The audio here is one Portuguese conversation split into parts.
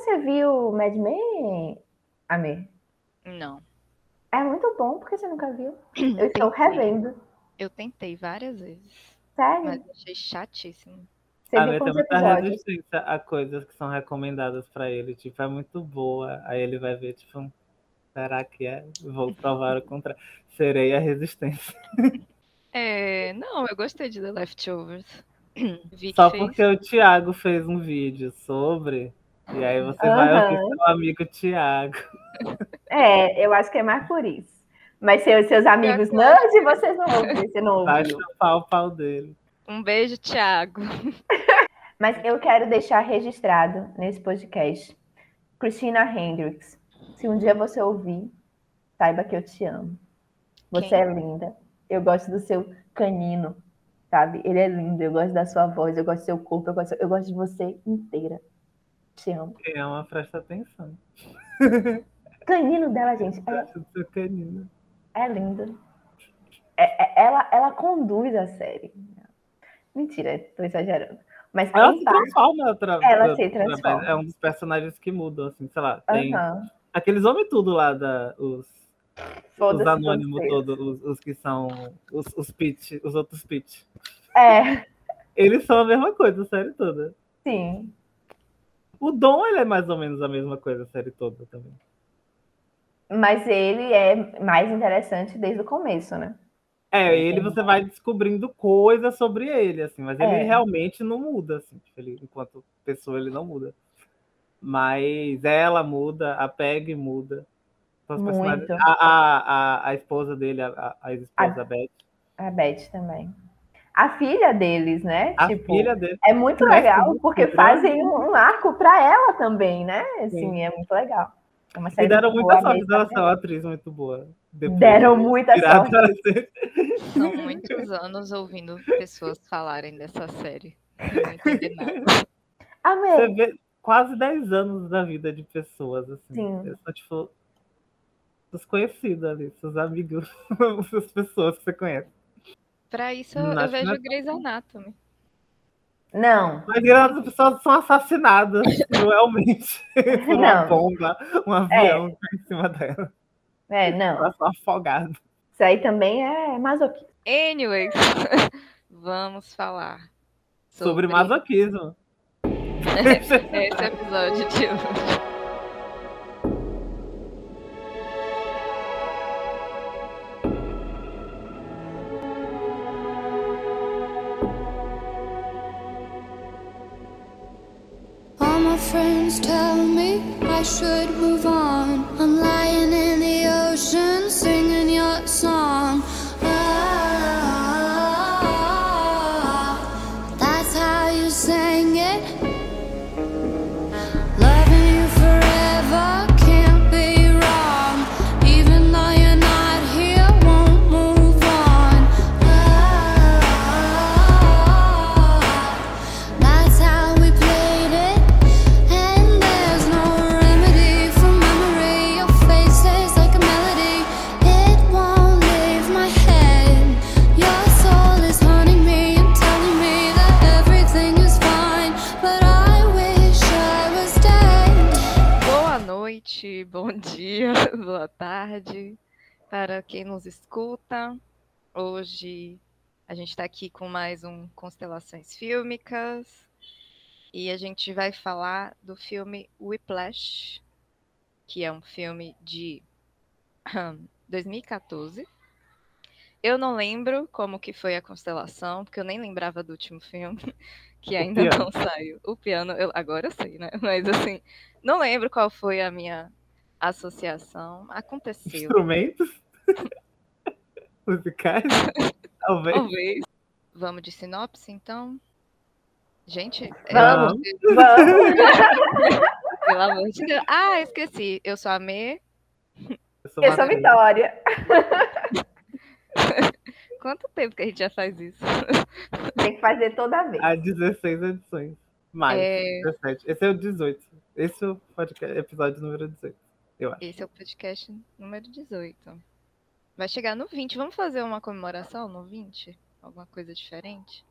você viu Mad Men, Amir? Não. É muito bom, porque você nunca viu. Eu estou revendo. Eu tentei várias vezes, Sério? mas achei chatíssimo. Você A muita episódios? resistência a coisas que são recomendadas pra ele. Tipo, é muito boa. Aí ele vai ver, tipo, será que é? Vou provar o contrário. Serei a resistência. É, não, eu gostei de The Leftovers. Só fez. porque o Thiago fez um vídeo sobre. E aí você vai Aham. ouvir seu amigo Thiago. É, eu acho que é mais por isso. Mas seus, seus amigos que eu nerd, vocês não ouvem, você não Vai chupar o pau dele. Um beijo, Thiago. Mas eu quero deixar registrado nesse podcast. Christina Hendricks, se um dia você ouvir, saiba que eu te amo. Você Quem? é linda. Eu gosto do seu canino, sabe? Ele é lindo. Eu gosto da sua voz, eu gosto do seu corpo, eu gosto, eu gosto de você inteira. Te amo. Quem ama, presta atenção. Canino dela, gente, é, seu canino. é lindo. É- é- ela, ela conduz a série. Mentira, tô exagerando. Mas Ela se transforma. Outra, Ela outra- se transforma. É um dos personagens que mudam, assim, sei lá. Tem aqueles homens tudo lá, da, os, os anônimos todos, os, os que são os, os pitch, os outros pitch. É, Eles são a mesma coisa a série toda. sim. O Dom, ele é mais ou menos a mesma coisa a série toda também. Mas ele é mais interessante desde o começo, né? É, ele você vai descobrindo coisas sobre ele, assim, mas ele É. realmente não muda, assim, ele, enquanto pessoa ele não muda. Mas ela muda, a Peg muda. Muito. A, a, a, a esposa dele, a, a- a ex-esposa A- Beth. A Beth também. A filha deles, né? A Tipo, filha dele. É muito legal, muito porque fazem um, um arco pra ela também, né? Assim, Sim. é muito legal. É uma E série deram muito muita boa, sorte dela né? ser uma atriz muito boa. Depois Deram de muita sorte. São muitos anos ouvindo pessoas falarem dessa série. Não entendi nada. Amei. Você vê quase 10 anos da vida de pessoas, assim. Sim. Eles são, tipo, seus conhecidos ali, seus amigos, suas pessoas que você conhece. Pra isso eu, vejo é- Grey's Anatomy. Não, Mas as pessoas são assassinadas, cruelmente, por uma Não. bomba, um avião em cima dela. é, não. Elas são afogadas. Isso aí também é masoquismo. Anyways, vamos falar Sobre masoquismo. esse episódio de hoje. Friends tell me I should move on. I'm lying in the ocean singing your song. Dia, boa tarde para quem nos escuta. Hoje a gente está aqui com mais um Constelações Fílmicas e a gente vai falar do filme Whiplash, que é um filme de 2014. Eu não lembro como que foi a constelação, porque eu nem lembrava do último filme, que ainda não saiu. O piano, eu, agora eu sei, né? Mas assim, não lembro qual foi a minha associação. Aconteceu, Instrumentos? Musicais? Talvez. talvez. Vamos de sinopse, então? Gente, é, Vamos. Vamos. pelo amor de Deus. Ah, esqueci. Eu sou a Mê. Eu sou Eu sou. Vitória. Quanto tempo que a gente já faz isso? Tem que fazer toda vez. Há 16 edições. Mais. É. 17. Esse é o 18. Esse é o podcast, episódio número 18. Eu acho. Esse é o podcast número 18. Vai chegar no 20. Vamos fazer uma comemoração no 20? Alguma coisa diferente?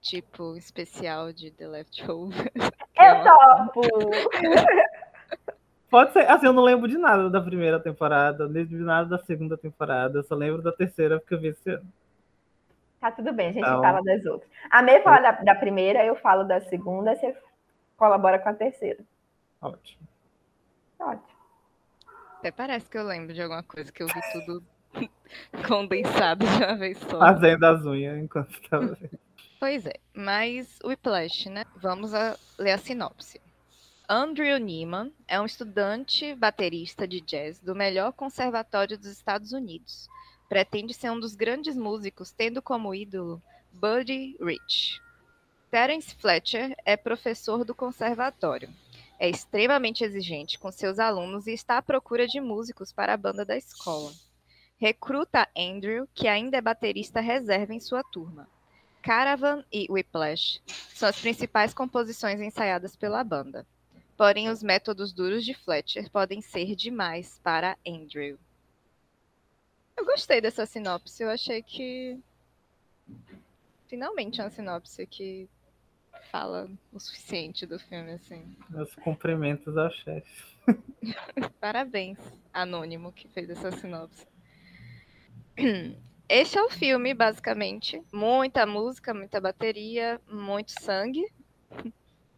Tipo, especial de The Leftovers. Eu topo! Pode ser. Assim, eu não lembro de nada da primeira temporada, nem de nada da segunda temporada. Eu só lembro da terceira porque eu vi esse ano. Tá tudo bem, a gente Então- fala das outras. A May fala da, da primeira, eu falo da segunda, você colabora com a terceira. Ótimo. Ótimo. Até parece que eu lembro de alguma coisa que eu vi tudo condensado de uma vez só. Fazendo as unhas enquanto estava vendo. Pois é, mas o Whiplash, né? Vamos a ler a sinopse. Andrew Neiman é um estudante baterista de jazz do melhor conservatório dos Estados Unidos. Pretende ser um dos grandes músicos, tendo como ídolo Buddy Rich. Terence Fletcher é professor do conservatório. É extremamente exigente com seus alunos e está à procura de músicos para a banda da escola. Recruta Andrew, que ainda é baterista reserva em sua turma. Caravan e Whiplash são as principais composições ensaiadas pela banda. Porém, os métodos duros de Fletcher podem ser demais para Andrew. Eu gostei dessa sinopse. Eu achei que. Finalmente uma sinopse que fala o suficiente do filme, assim. Meus cumprimentos ao chefe. Parabéns, Anônimo, que fez essa sinopse. Este é o filme, basicamente. Muita música, muita bateria, muito sangue.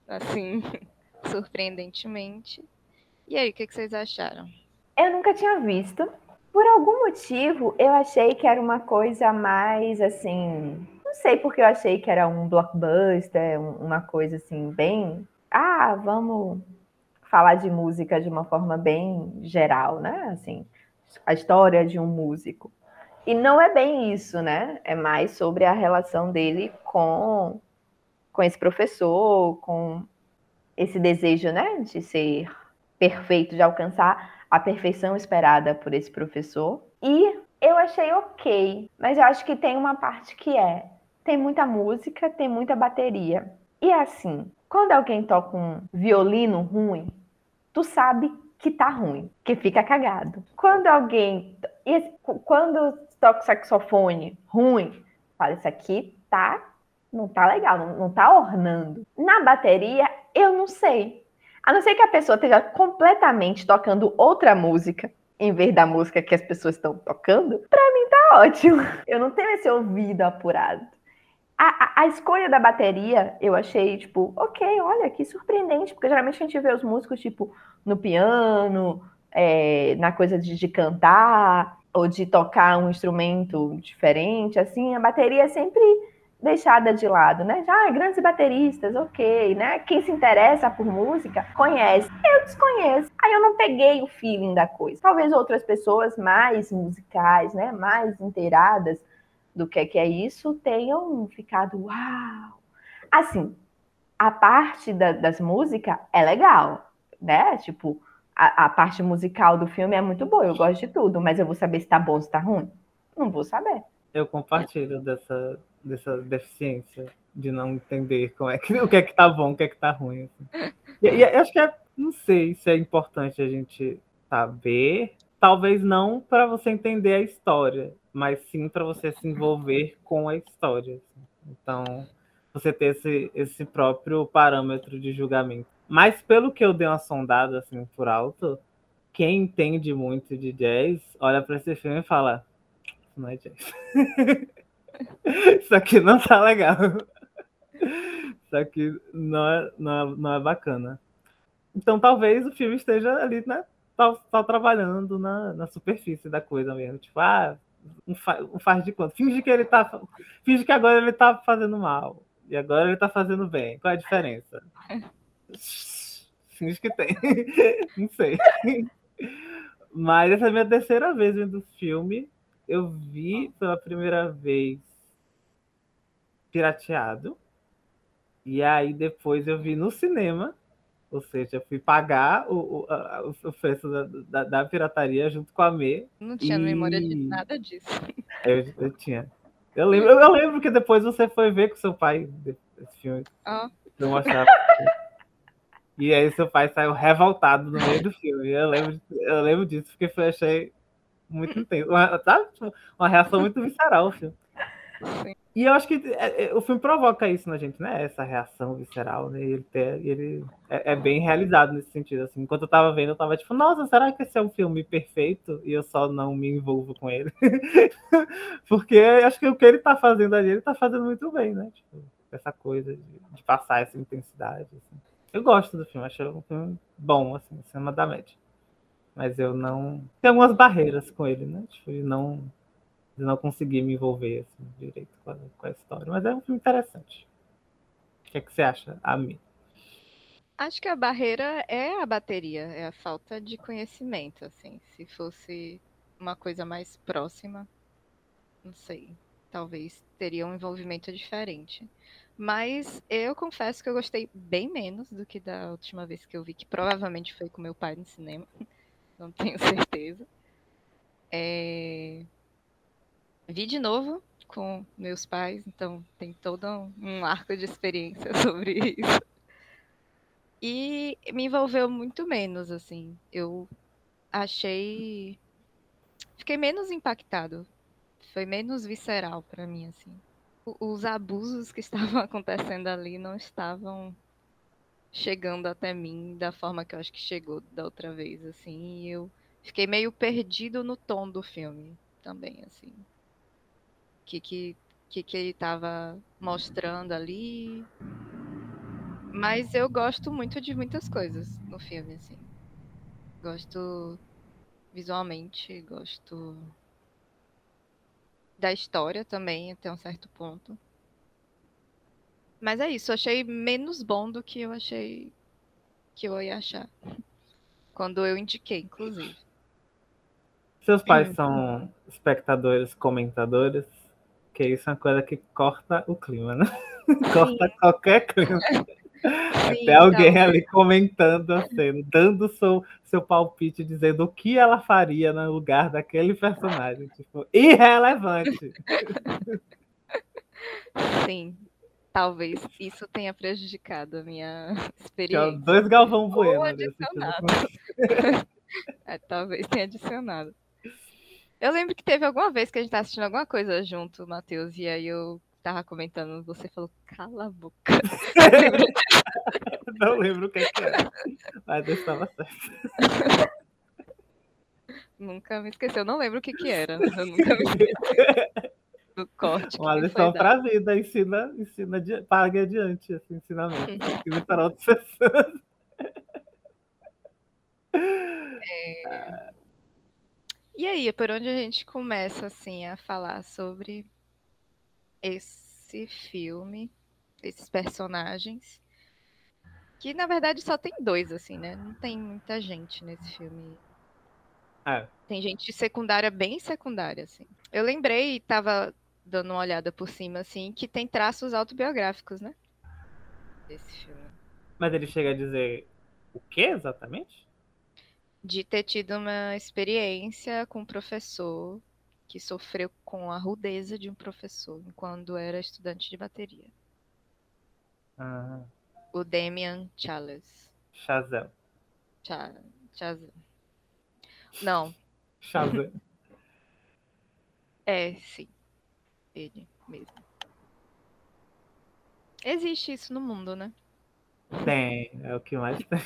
Assim, surpreendentemente. E aí, o que que vocês acharam? Eu nunca tinha visto. Por algum motivo, eu achei que era uma coisa mais assim. Não sei porque eu achei que era um blockbuster, um- uma coisa assim, bem. Ah, vamos falar de música de uma forma bem geral, né? Assim, a história de um músico. E não é bem isso, né? É mais sobre a relação dele com, com esse professor, com esse desejo, né, de ser perfeito, de alcançar a perfeição esperada por esse professor. E eu achei ok, mas eu acho que tem uma parte que é: tem muita música, tem muita bateria. E assim, quando alguém toca um violino ruim, tu sabe que tá ruim, que fica cagado. Quando alguém. Quando toca saxofone ruim, fala, isso aqui tá. Não tá legal, não, não tá ornando. Na bateria, eu não sei. A não ser que a pessoa esteja completamente tocando outra música em vez da música que as pessoas estão tocando, pra mim tá ótimo. Eu não tenho esse ouvido apurado. A, a- a escolha da bateria, eu achei, tipo, ok, olha, que surpreendente, porque geralmente a gente vê os músicos, tipo, no piano, é, na coisa de, de cantar, ou de tocar um instrumento diferente, assim, a bateria é sempre deixada de lado, né? Ah, grandes bateristas, ok, né? Quem se interessa por música conhece. Eu desconheço. Aí eu não peguei o feeling da coisa. Talvez outras pessoas mais musicais, né? Mais inteiradas do que é que é isso, tenham ficado uau. Assim, a parte da- das músicas é legal, né? Tipo, a, a parte musical do filme é muito boa. Eu gosto de tudo, mas eu vou saber se tá bom, se tá ruim? Não vou saber. Eu compartilho dessa, dessa deficiência de não entender como é que, o que é que tá bom, o que é que tá ruim. assim. E, e acho que é, não sei se é importante a gente saber, talvez não para você entender a história, mas sim para você se envolver com a história. assim. Então, você ter esse, esse próprio parâmetro de julgamento. Mas pelo que eu dei uma sondada assim por alto, quem entende muito de jazz olha para esse filme e fala: Isso não é jazz. Isso aqui não tá legal. Isso aqui não é, não é, não é bacana. Então talvez o filme esteja ali, né? Tá, tá trabalhando na, na superfície da coisa mesmo. Tipo, ah, um, fa, um faz de conta. Finge que ele tá. Finge que agora ele tá fazendo mal. E agora ele tá fazendo bem. Qual é a diferença? Finge que tem. Não sei. Mas essa é a minha terceira vez vendo o filme. Eu vi pela primeira vez pirateado. E aí depois eu vi no cinema. Ou seja, fui pagar o, o, a- o preço da, da, da pirataria junto com a Me. Não tinha memória de E- nada disso. Eu, eu tinha. Eu lembro, eu lembro que depois você foi ver com seu pai esse filme. Ó, Eu mostrava. E aí seu pai saiu revoltado no meio do filme. Eu lembro, eu lembro disso, porque eu achei muito intenso. Uma, sabe? Tipo, Uma reação muito visceral o filme. sim. E eu acho que é, é, o filme provoca isso na gente, né? Essa reação visceral, né? Ele, ele é, é bem realizado nesse sentido. Assim. Enquanto eu tava vendo, eu tava tipo, nossa, será que esse é um filme perfeito? E eu só não me envolvo com ele. Porque acho que o que ele tá fazendo ali, ele tá fazendo muito bem, né? Tipo, essa coisa de, de passar essa intensidade. assim. Eu gosto do filme, acho um filme bom, assim, acima da média. Mas eu não. Tem algumas barreiras com ele, né? Tipo, de não, de não conseguir me envolver assim, direito com a, com a história. Mas é um filme interessante. O que, é que você acha, Ami? Acho que a barreira é a bateria, é a falta de conhecimento, assim. Se fosse uma coisa mais próxima, não sei, talvez teria um envolvimento diferente. Mas eu confesso que eu gostei bem menos do que da última vez que eu vi, que provavelmente foi com meu pai no cinema. Não tenho certeza. É, Vi de novo com meus pais, então tem todo um- arco de experiência sobre isso. E me envolveu muito menos, assim. Eu achei. Fiquei menos impactado. Foi menos visceral pra mim, assim. Os abusos que estavam acontecendo ali não estavam chegando até mim da forma que eu acho que chegou da outra vez, assim. E eu fiquei meio perdido no tom do filme também, assim. O que que, que, que ele estava mostrando ali. Mas eu gosto muito de muitas coisas no filme, assim. Gosto visualmente, gosto da história também, até um certo ponto. Mas é isso, eu achei menos bom do que eu achei que eu ia achar. Quando eu indiquei, inclusive. Seus pais são espectadores, comentadores, que isso é uma coisa que corta o clima, né? corta qualquer clima. Sim, Tem alguém talvez. ali comentando a cena, dando seu, seu palpite, dizendo o que ela faria no lugar daquele personagem. Tipo, irrelevante. Sim, talvez isso tenha prejudicado a minha experiência. dois Galvão Ou Bueno. ali, assistindo adicionado. É, talvez tenha adicionado. Eu lembro que teve alguma vez que a gente tava assistindo alguma coisa junto, Matheus, e aí eu tava comentando, você falou, cala a boca. Não lembro o que, que era. Mas eu estava certo. Nunca me esqueci, eu não lembro o que que era. Eu nunca me esqueci do corte. Uma lição dado. para a vida, ensina, ensina, pague adiante esse ensinamento. Ensina para outras pessoas. E aí, por onde a gente começa, assim, a falar sobre esse filme, esses personagens, que na verdade só tem dois, assim, né? Não tem muita gente nesse filme. É. Tem gente secundária, bem secundária, assim. Eu lembrei e tava dando uma olhada por cima, assim, que tem traços autobiográficos, né? Desse filme. Mas ele chega a dizer o que exatamente? De ter tido uma experiência com um professor que sofreu com a rudeza de um professor quando era estudante de bateria. Ah, O Damian Chalice. Shazam. Cha- Não, Shazam. é sim. Ele mesmo. Existe isso no mundo, né? Tem, é o que mais tem.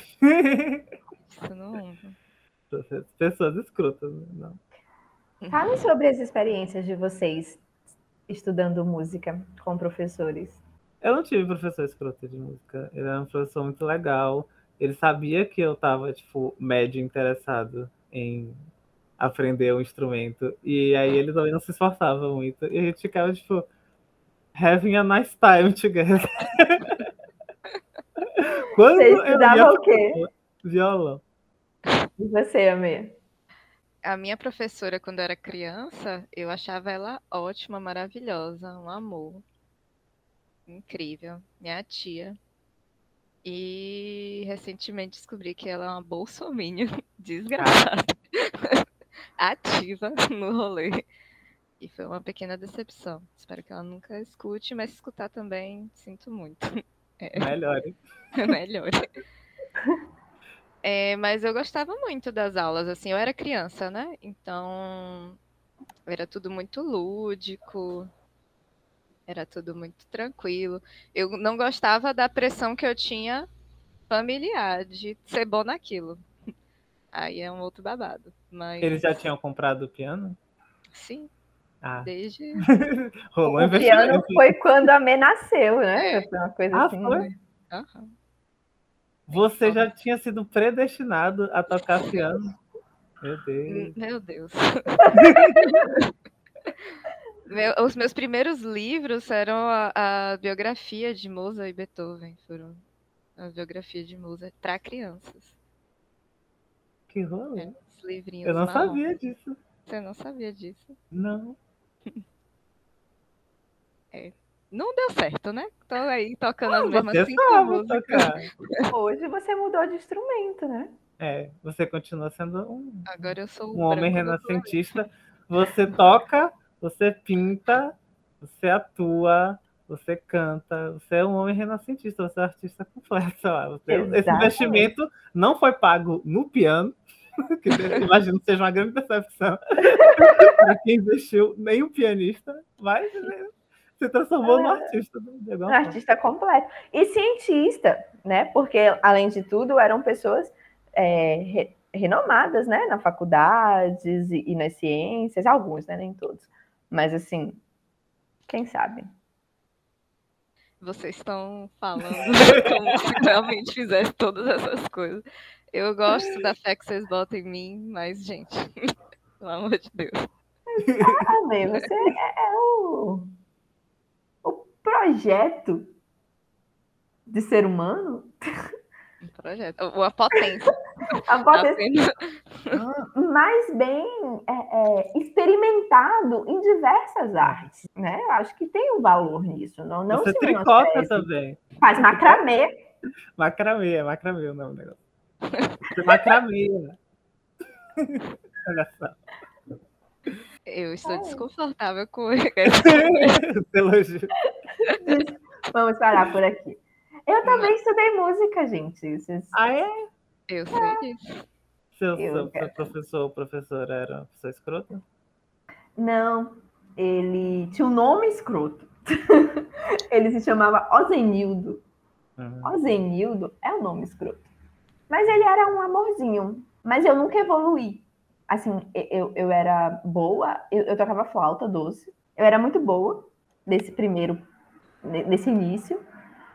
Isso no mundo. Pessoas escrotas, né? Não. Fale sobre as experiências de vocês estudando música com professores. Eu não tive professor escroto de música. Ele era um professor muito legal. Ele sabia que eu tava, tipo, médio interessado em aprender um instrumento. E aí ele também não se esforçava muito. E a gente ficava, tipo, having a nice time together. Quando Você estudava o quê? violão. E você, Amê? A minha professora, quando eu era criança, eu achava ela ótima, maravilhosa, um amor. Incrível. Minha tia. E recentemente descobri que ela é uma bolsominion desgraçada. Ativa no rolê. E foi uma pequena decepção. Espero que ela nunca escute, mas se escutar também, sinto muito. Melhor. Melhor. É, mas eu gostava muito das aulas, assim, eu era criança, né? Então era tudo muito lúdico. Era tudo muito tranquilo. Eu não gostava da pressão que eu tinha familiar de ser bom naquilo. Aí é um outro babado. Mas Eles já tinham comprado o piano? sim, Ah, desde rolou O piano foi quando a Mê nasceu, né? É. Foi uma coisa Ah, assim. foi? Aham. Você já tinha sido predestinado a tocar piano? Meu Deus. Meu Deus. Meu- os meus primeiros livros eram a, a biografia de Mozart e Beethoven. Foram a biografia de Mozart para crianças. Que rolê. Os livrinhos Eu não marrom. sabia disso. Você não sabia disso? Não. Não deu certo, né? Tô aí tocando as Ah, mesmas você cinco sabe músicas. tocar. Hoje você mudou de instrumento, né? É, você continua sendo um, Agora eu sou o um homem renascentista. Você toca, você pinta, você atua, você canta. Você é um homem renascentista, você é um artista completo. Você- esse investimento não foi pago no piano, que eu imagino que seja uma grande decepção para quem investiu, nem um pianista, mas né, se transformou num artista. De alguma Um artista completo. E cientista, né? Porque, além de tudo, eram pessoas é, re- renomadas, né? Na faculdades e, e nas ciências. Alguns, né? Nem todos. Mas, assim, quem sabe? Vocês estão falando como se realmente fizesse todas essas coisas. Eu gosto da fé que vocês botam em mim, mas, gente, pelo amor de Deus. Ah, bem, você é, é o projeto de ser humano. Um projeto. Ou a potência. A potência Apenas- mais bem é, é, experimentado em diversas artes, né? Eu acho que tem um valor nisso. Não, não você se tricota também. Faz macramê. Macramê, é macramê o nome do negócio. Você macramê. Olha só. Eu estou Ai. desconfortável com Esse elogio. Vamos parar por aqui. Eu também estudei música, gente. Vocês- Ah, é? Eu sei disso. Seu, Eu seu quero. professor ou professora era uma pessoa escrota? Não, ele tinha um nome escroto. ele se chamava Ozenildo. Uhum. Ozenildo é um nome escroto. Mas ele era um amorzinho. Mas eu nunca evoluí. Assim, eu, eu era boa, eu, eu tocava flauta doce. Eu era muito boa nesse primeiro, nesse início.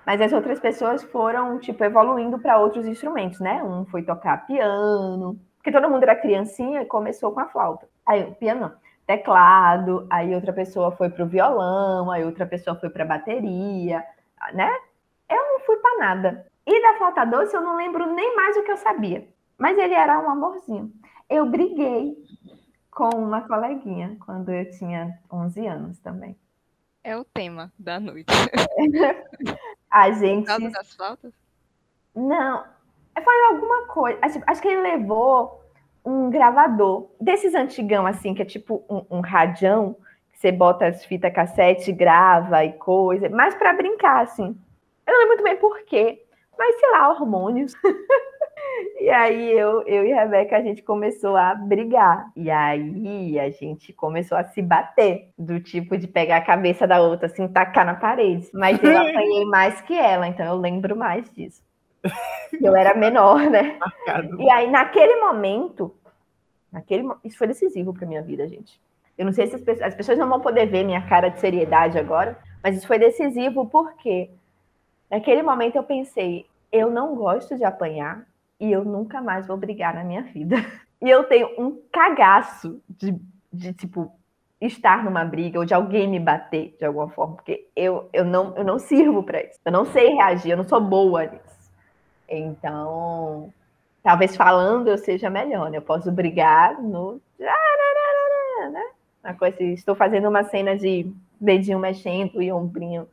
Mas as outras pessoas foram, tipo, evoluindo para outros instrumentos, né? Um foi tocar piano, porque todo mundo era criancinha e começou com a flauta. Aí, piano teclado, aí outra pessoa foi pro violão, aí outra pessoa foi pra bateria, né? Eu não fui para nada. E da flauta doce eu não lembro nem mais o que eu sabia. Mas ele era um amorzinho. Eu briguei com uma coleguinha quando eu tinha 11 anos também. É o tema da noite. A Por gente causa das? Não, foi alguma coisa. Acho, acho que ele levou um gravador desses antigão, assim, que é tipo um, um radião, que você bota as fitas cassete, grava e coisa, mas para brincar, assim. Eu não lembro muito bem por quê, mas sei lá, hormônios. e aí eu, eu e a Rebeca, a gente começou a brigar. E aí a gente começou a se bater, do tipo de pegar a cabeça da outra, assim, tacar na parede. Mas eu apanhei mais que ela, então eu lembro mais disso. Eu era menor, né? Marcado. E aí, naquele momento, naquele, isso foi decisivo para minha vida, gente. Eu não sei se as pessoas, as pessoas não vão poder ver minha cara de seriedade agora, mas isso foi decisivo porque naquele momento eu pensei, eu não gosto de apanhar e eu nunca mais vou brigar na minha vida. E eu tenho um cagaço de, de tipo estar numa briga ou de alguém me bater de alguma forma, porque eu, eu não eu não sirvo para isso. Eu não sei reagir, eu não sou boa nisso. Então, talvez falando eu seja melhor, né? Eu posso brigar no. Né? Uma coisa, assim, estou fazendo uma cena de dedinho mexendo e ombrinho.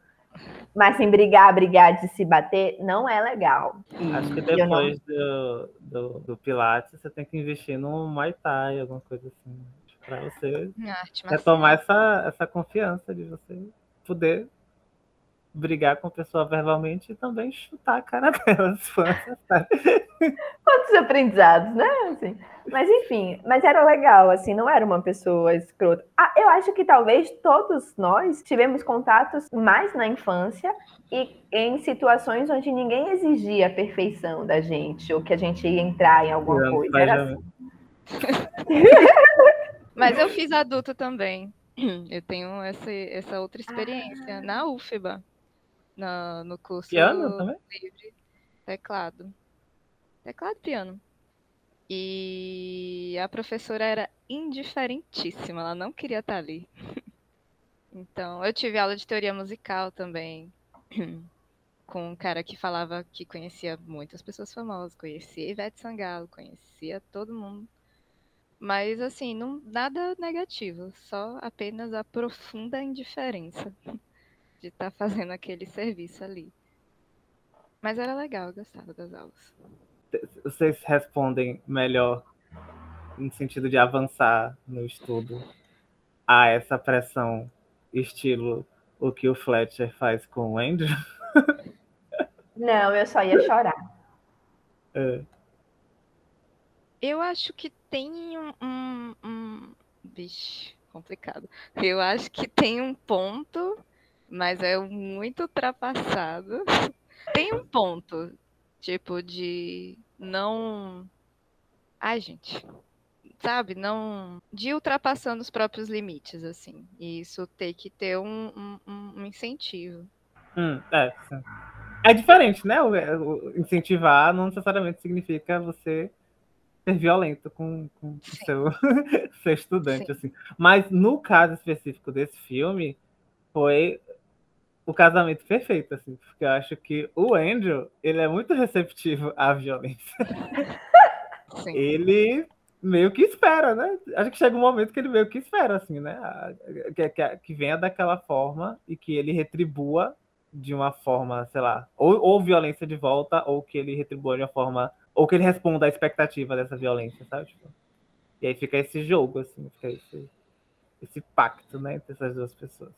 Mas sem brigar, brigar de se bater, não é legal. E Acho que eu não- depois do, do, do Pilates, você tem que investir num Muay Thai, alguma coisa assim. Pra você Arte retomar essa, essa confiança de você poder brigar com a pessoa verbalmente e também chutar a cara dela, se for necessário. Quantos aprendizados, né? Assim. Mas enfim, mas era legal, assim, não era uma pessoa escrota. Ah, eu acho que talvez todos nós tivemos contatos mais na infância e em situações onde ninguém exigia a perfeição da gente, ou que a gente ia entrar em alguma Não, coisa. Era assim. Mas eu fiz adulto também. Eu tenho essa, essa outra experiência na UFBA, na, no curso Piano também? livre, teclado. Teclado piano. E a professora era indiferentíssima, ela não queria estar ali. Então, eu tive aula de teoria musical também, com um cara que falava que conhecia muitas pessoas famosas, conhecia Ivete Sangalo, conhecia todo mundo. Mas assim, não, nada negativo, só apenas a profunda indiferença de estar fazendo aquele serviço ali. Mas era legal, eu gostava das aulas. Vocês respondem melhor no sentido de avançar no estudo a essa pressão estilo o que o Fletcher faz com o Andrew? Não, eu só ia chorar. É. Eu acho que tem um, um, um... Vixe, complicado. Eu acho que tem um ponto, mas é muito ultrapassado. Tem um ponto, tipo, de não. Ai, gente. Sabe? Não. De ultrapassando os próprios limites, assim. E isso tem que ter um, um, um- incentivo. Hum, é, sim. É diferente, né? O, o incentivar não necessariamente significa você ser violento com, com o Sim. seu, seu estudante, assim. Mas no caso específico desse filme, foi o casamento perfeito, assim, porque eu acho que o Andrew, ele é muito receptivo à violência. Sim. Ele meio que espera, né? Acho que chega um momento que ele meio que espera, assim, né? Que, que, que venha daquela forma e que ele retribua de uma forma, sei lá, ou, ou violência de volta, ou que ele retribua de uma forma, ou que ele responda à expectativa dessa violência, sabe? Tipo, e aí fica esse jogo, assim, fica esse, esse pacto, né, entre essas duas pessoas.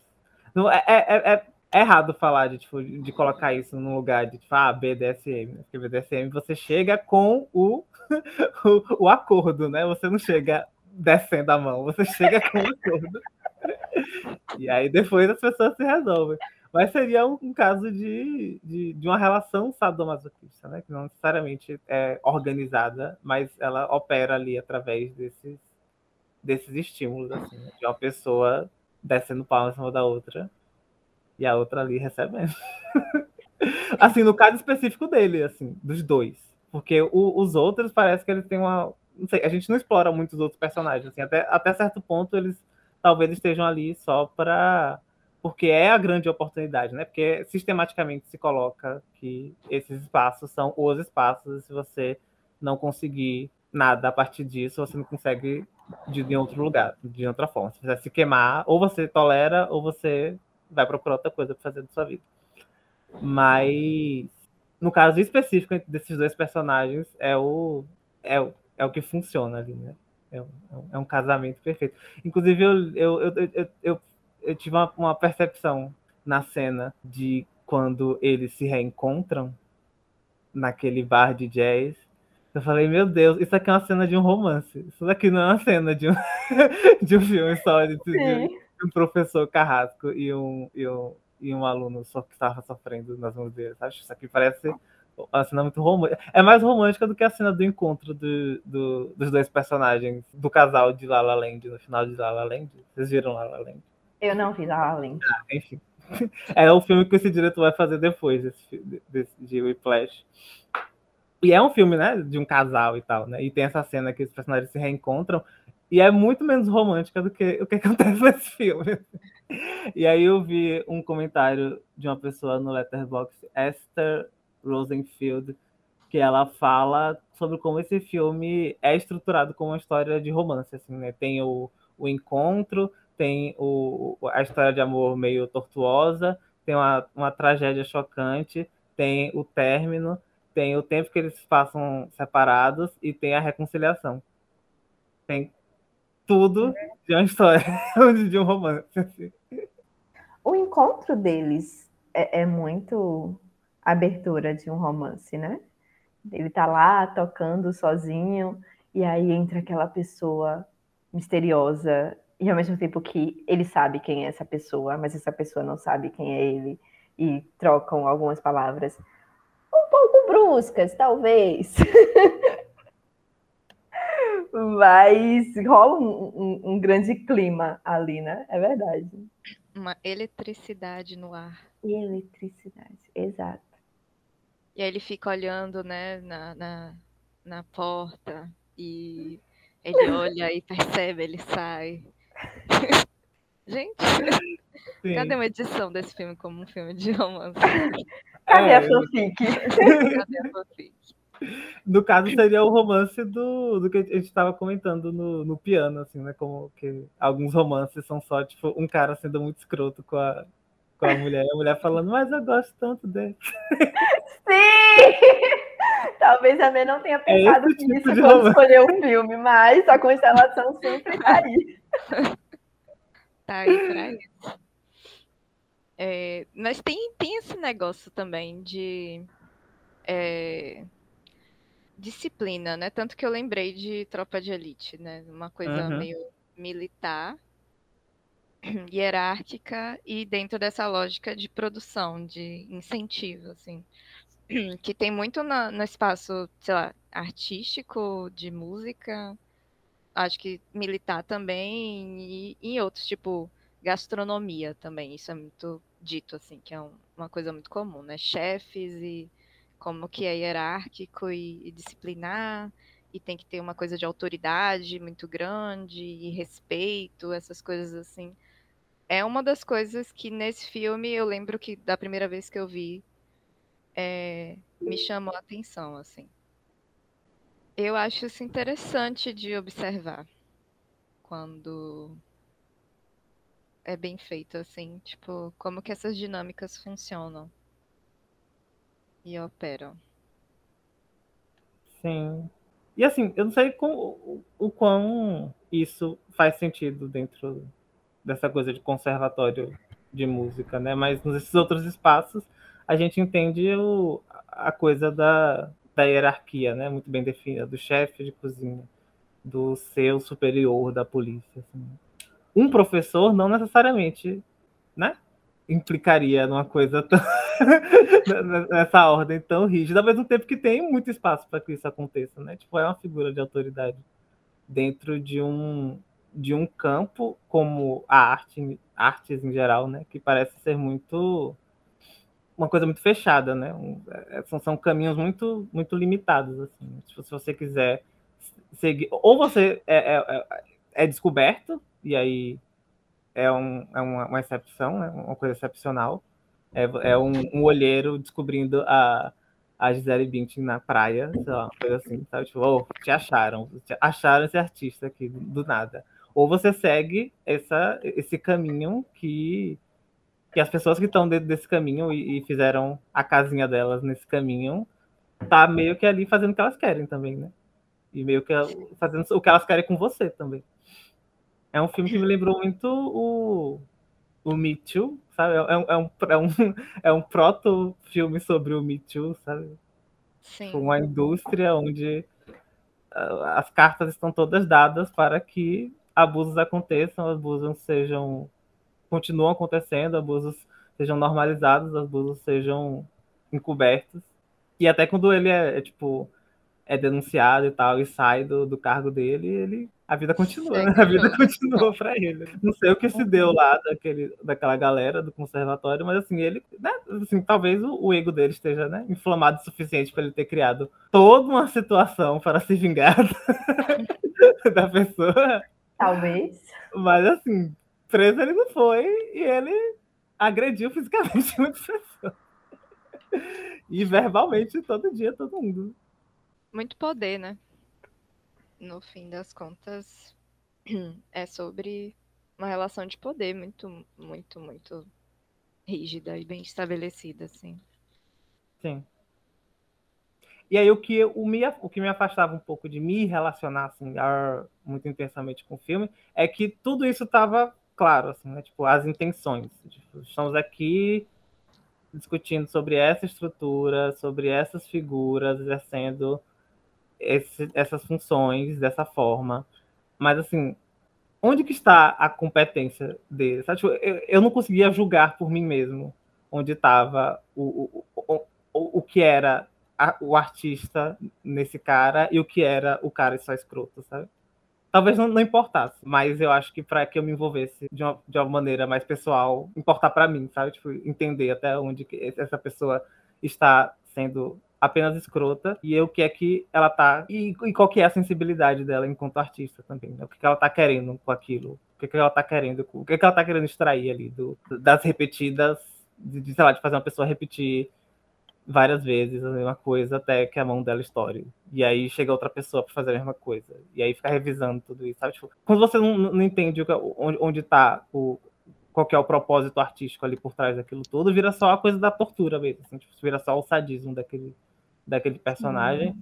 Não, é, é, é, é errado falar de, tipo, de colocar isso num lugar de, tipo, ah, BDSM? Porque BDSM você chega com o, o, o acordo, né? Você não chega descendo a mão, você chega com o acordo. E aí depois as pessoas se resolvem. Mas seria um, um caso de, de, de uma relação sadomasoquista, né? Que não necessariamente é organizada, mas ela opera ali através desses, desses estímulos, assim, né? de uma pessoa descendo palma em cima da outra e a outra ali recebendo. assim, no caso específico dele, assim, dos dois. Porque o- os outros parece que eles têm uma. Não sei, a gente não explora muito os outros personagens. Assim, até, até certo ponto eles talvez estejam ali só para. Porque é a grande oportunidade, né? Porque sistematicamente se coloca que esses espaços são os espaços, e se você não conseguir nada a partir disso, você não consegue de, de outro lugar, de outra forma. Se você se queimar, ou você tolera, ou você vai procurar outra coisa para fazer da sua vida. Mas no caso específico desses dois personagens é o é, o- é o que funciona ali, né? É, um- é um- é casamento perfeito. Inclusive eu eu, eu, eu, eu, eu tive uma, uma percepção na cena de quando eles se reencontram naquele bar de jazz. Eu falei, meu Deus, isso aqui é uma cena de um romance. Isso daqui não é uma cena de um, de um filme só de, de um professor carrasco e um, e um, e um aluno só que estava sofrendo nas mãos dele. sabe? Isso aqui parece uma cena muito romântica. É mais romântica do que a cena do encontro do, do- dos dois personagens, do casal de La La Land, no final de La La Land. Vocês viram La La Land? Eu não vi lá além. Enfim. É o filme que esse diretor vai fazer depois desse, desse, de Whiplash. E é um filme, né, de um casal e tal, né? E tem essa cena que os personagens se reencontram e é muito menos romântica do que o que acontece nesse filme. E aí eu vi um comentário de uma pessoa no Letterboxd, Esther Rosenfield, que ela fala sobre como esse filme é estruturado como uma história de romance, assim, né? Tem o, o encontro, tem o, a história de amor meio tortuosa, tem uma, uma tragédia chocante, tem o término, tem o tempo que eles passam separados e tem a reconciliação. Tem tudo de uma história de um romance. assim. O encontro deles é, é muito abertura de um romance, né? Ele tá lá tocando sozinho E aí entra aquela pessoa misteriosa e ao mesmo tempo que ele sabe quem é essa pessoa, mas essa pessoa não sabe quem é ele e trocam algumas palavras um pouco bruscas, talvez. Mas rola um, um- um grande clima ali, né? É verdade. Uma eletricidade no ar. Eletricidade, exato. E aí ele fica olhando, né, na, na, na porta e ele olha e percebe, ele sai. Gente, Sim. cadê uma edição desse filme como um filme de romance? Cadê É, a fanfic? Cadê a fanfic? No caso, seria o romance do, do que a gente estava comentando no, no piano, assim, né? Como que alguns romances são só, tipo, um cara sendo muito escroto com a, com a mulher, e a mulher falando, mas eu gosto tanto dele. Sim! Talvez a Mê não tenha pensado esse tipo nisso de quando romance. escolheu o filme, mas a constelação sempre tá aí. Tá aí pra isso. É, mas tem, tem esse negócio também de é, disciplina, né? Tanto que eu lembrei de Tropa de Elite, né? Uma coisa Uhum. meio militar, hierárquica e dentro dessa lógica de produção, de incentivo, assim. Que tem muito na- no espaço, sei lá, artístico, de música, acho que militar também, e e em outros, tipo, gastronomia também, isso é muito dito, assim, que é um- uma coisa muito comum, né? Chefes e como que é hierárquico e, e disciplinar, e tem que ter uma coisa de autoridade muito grande, e respeito, essas coisas assim. É uma das coisas que nesse filme eu lembro que da primeira vez que eu vi, é, me chamou a atenção, assim. Eu acho isso interessante de observar quando é bem feito, assim, tipo, como que essas dinâmicas funcionam e operam. Sim. E assim, eu não sei com, o, o quão isso faz sentido dentro dessa coisa de conservatório de música, né? Mas nesses outros espaços a gente entende o, a coisa da, da hierarquia, né? Muito bem definida, do chefe de cozinha, do seu superior da polícia. assim. Um professor não necessariamente, né? Implicaria numa coisa tão nessa ordem tão rígida, ao mesmo tempo que tem muito espaço para que isso aconteça, né? Tipo, é uma figura de autoridade dentro de um de um campo como a arte, artes em geral, né? Que parece ser muito uma coisa muito fechada, né? Um- é, são, são caminhos muito muito limitados, assim. Tipo, se você quiser seguir, ou você é, é, é- é descoberto e aí é, um, é uma, uma excepção, né? Uma coisa excepcional. É, é um, um olheiro descobrindo a, a Gisele Bündchen na praia, sei lá, uma coisa assim, sabe? Tipo, oh, te acharam, te acharam esse artista aqui do, nada. Ou você segue essa, esse caminho que, que as pessoas que estão dentro desse caminho e, e fizeram a casinha delas nesse caminho, tá meio que ali fazendo o que elas querem também, né? E meio que fazendo o que elas querem com você também. É um filme que me lembrou muito o, o Too, sabe? É um, é um, é um, é um proto-filme sobre o Me Too, sabe? Sim. Uma indústria onde ah, as cartas estão todas dadas para que abusos aconteçam, abusos sejam continuam acontecendo, abusos sejam normalizados, abusos sejam encobertos. E até quando ele é, é, tipo é denunciado e tal e sai do, do cargo dele, ele a vida continua, né? A vida continua para ele. Não sei o que se deu lá daquele, daquela galera do conservatório, mas assim, ele, né, assim, talvez o, o ego dele esteja né, inflamado o suficiente para ele ter criado toda uma situação para se vingar da pessoa. Talvez. Mas assim, preso ele não foi e ele agrediu fisicamente muitas pessoas. E verbalmente todo dia, todo mundo. Muito poder, né? No fim das contas, é sobre uma relação de poder muito, muito, muito rígida e bem estabelecida, assim. Sim. E aí o que, o, me, o que me afastava um pouco de me relacionar assim, muito intensamente com o filme é que tudo isso estava claro, assim, né? Tipo, as intenções. Tipo, estamos aqui discutindo sobre essa estrutura, sobre essas figuras exercendo esse- essas funções dessa forma. Mas assim, onde que está a competência dele? Tipo, eu, eu não conseguia julgar por mim mesmo onde estava o, o, o, o, que era a- o artista nesse cara e o que era o cara só escroto, sabe? Talvez não, não importasse, mas eu acho que para que eu me envolvesse de uma, de uma maneira mais pessoal, importar para mim, sabe? Tipo, entender até onde essa pessoa está sendo apenas escrota e eu que é que ela tá e, e qual que é a sensibilidade dela enquanto artista também, né? O que, que ela tá querendo com aquilo, o que, que ela tá querendo, o que, que ela tá querendo extrair ali do, das repetidas, de, de, sei lá, de fazer uma pessoa repetir várias vezes a mesma coisa até que a mão dela estoure. E aí chega outra pessoa para fazer a mesma coisa. E aí fica revisando tudo isso, sabe? Tipo, quando você não, não entende o onde, onde tá o qual é o propósito artístico ali por trás daquilo tudo, vira só a coisa da tortura mesmo, assim, tipo, vira só o sadismo daquele daquele personagem.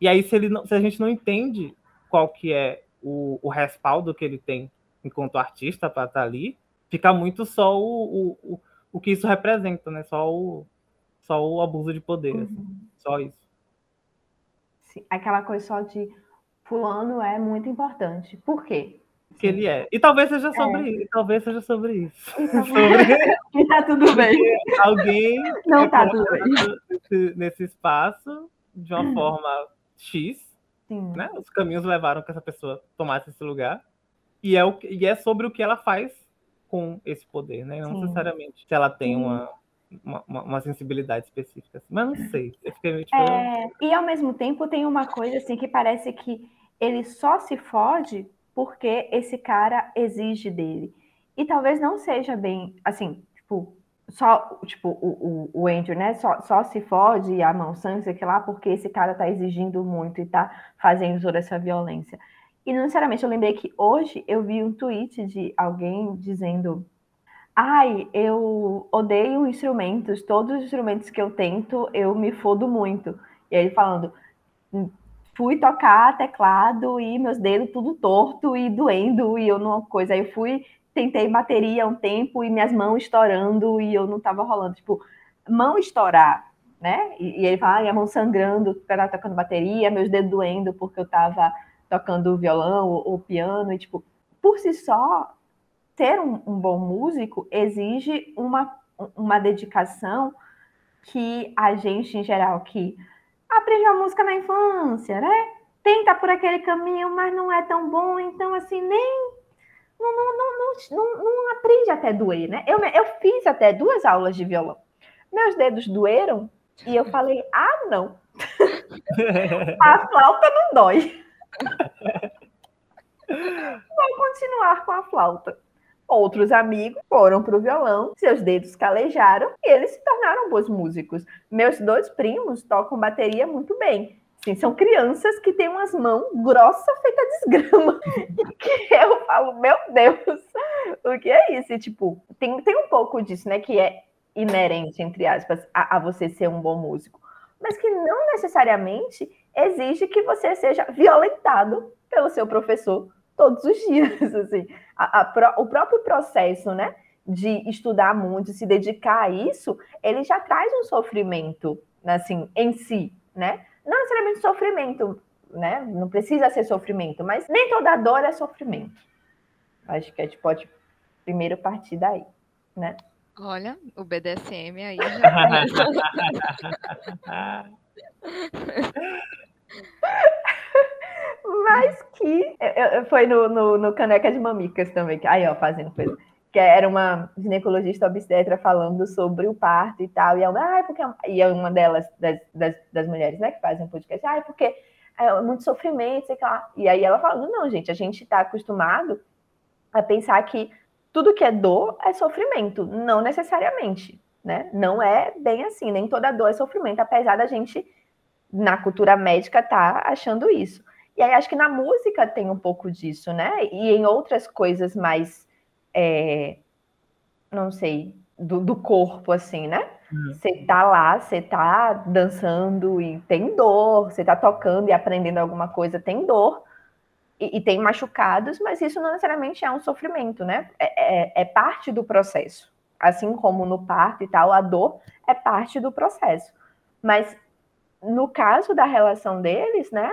E aí se ele não- se a gente não entende qual que é o, o respaldo que ele tem enquanto artista para estar ali, fica muito só o, o, o, o que isso representa, né? Só o só o abuso de poder, assim. só isso. Sim, Aquela coisa só de fulano é muito importante. Por quê? Que ele é. E talvez seja sobre isso, e talvez seja sobre isso. Sobre tá tudo bem. alguém Não é tá tudo bem. nesse, espaço de uma forma X, Sim. né? Os caminhos levaram que essa pessoa tomasse esse lugar. E é, o, e é sobre o que ela faz com esse poder, né? Não Sim. necessariamente se ela tem uma, uma, uma- sensibilidade específica. assim. Mas não sei. Eu fiquei meio tipo, É, e ao mesmo tempo tem uma coisa assim que parece que ele só se fode porque esse cara exige dele. E talvez não seja bem assim, tipo, só tipo o, o, o Andrew, né? Só, só se fode a sangue, sei que lá, porque esse cara tá exigindo muito e tá fazendo toda essa violência. E não necessariamente eu lembrei que hoje eu vi um tweet de alguém dizendo Ai, eu odeio instrumentos. Todos os instrumentos que eu tento, eu me fodo muito. E aí ele falando, "Hum, fui tocar teclado e meus dedos tudo torto e doendo e eu não coisa. Aí eu fui, tentei bateria um tempo e minhas mãos estourando e eu não tava rolando. Tipo, mão estourar, né? E, e ele fala, "Ai, minha mão sangrando porque eu tava tocando bateria, meus dedos doendo porque eu tava tocando violão ou, ou piano e tipo, por si só, ser um, um bom músico exige uma, uma dedicação que a gente, em geral, que aprende a música na infância, né? Tenta por aquele caminho, mas não é tão bom, então, assim, nem. Não, não, não, não, não, não aprende até doer, né? Eu, eu fiz até duas aulas de violão. Meus dedos doeram e eu falei: ah, não, a flauta não dói. Vou continuar com a flauta. Outros amigos foram para o violão, seus dedos calejaram e eles se tornaram bons músicos. Meus dois primos tocam bateria muito bem. Sim, são crianças que têm umas mãos grossas feitas desgrama. que eu falo, meu Deus, o que é isso? E, tipo, tem, tem um pouco disso, né? Que é inerente, entre aspas, a, a você ser um bom músico. Mas que não necessariamente exige que você seja violentado pelo seu professor todos os dias, assim. A, a o próprio processo, né, de estudar muito, se dedicar a isso, ele já traz um sofrimento, assim, em si, né? Não necessariamente sofrimento, né? Não precisa ser sofrimento, mas nem toda dor é sofrimento. Acho que a gente pode primeiro partir daí, né? Olha, o BDSM aí já. Mas que eu- eu- foi no, no, no Caneca de Mamicas também, que aí ó, fazendo coisa. Que era uma ginecologista obstetra falando sobre o parto e tal. E ela, ah, porque e é uma delas, das, das, das mulheres, né, que fazem podcast, ah, porque é muito sofrimento, sei lá. E aí ela falando, não, gente, a gente está acostumado a pensar que tudo que é dor é sofrimento, não necessariamente, né? Não é bem assim, nem toda dor é sofrimento, apesar da gente, na cultura médica, tá achando isso. E aí acho que na música tem um pouco disso, né? E em outras coisas mais, é, não sei, do, do corpo, assim, né? Você tá lá, você tá dançando e tem dor, você tá tocando e aprendendo alguma coisa, tem dor, e, e tem machucados, mas isso não necessariamente é um sofrimento, né? É, é, é parte do processo. Assim como no parto e tal, a dor é parte do processo. Mas no caso da relação deles, né,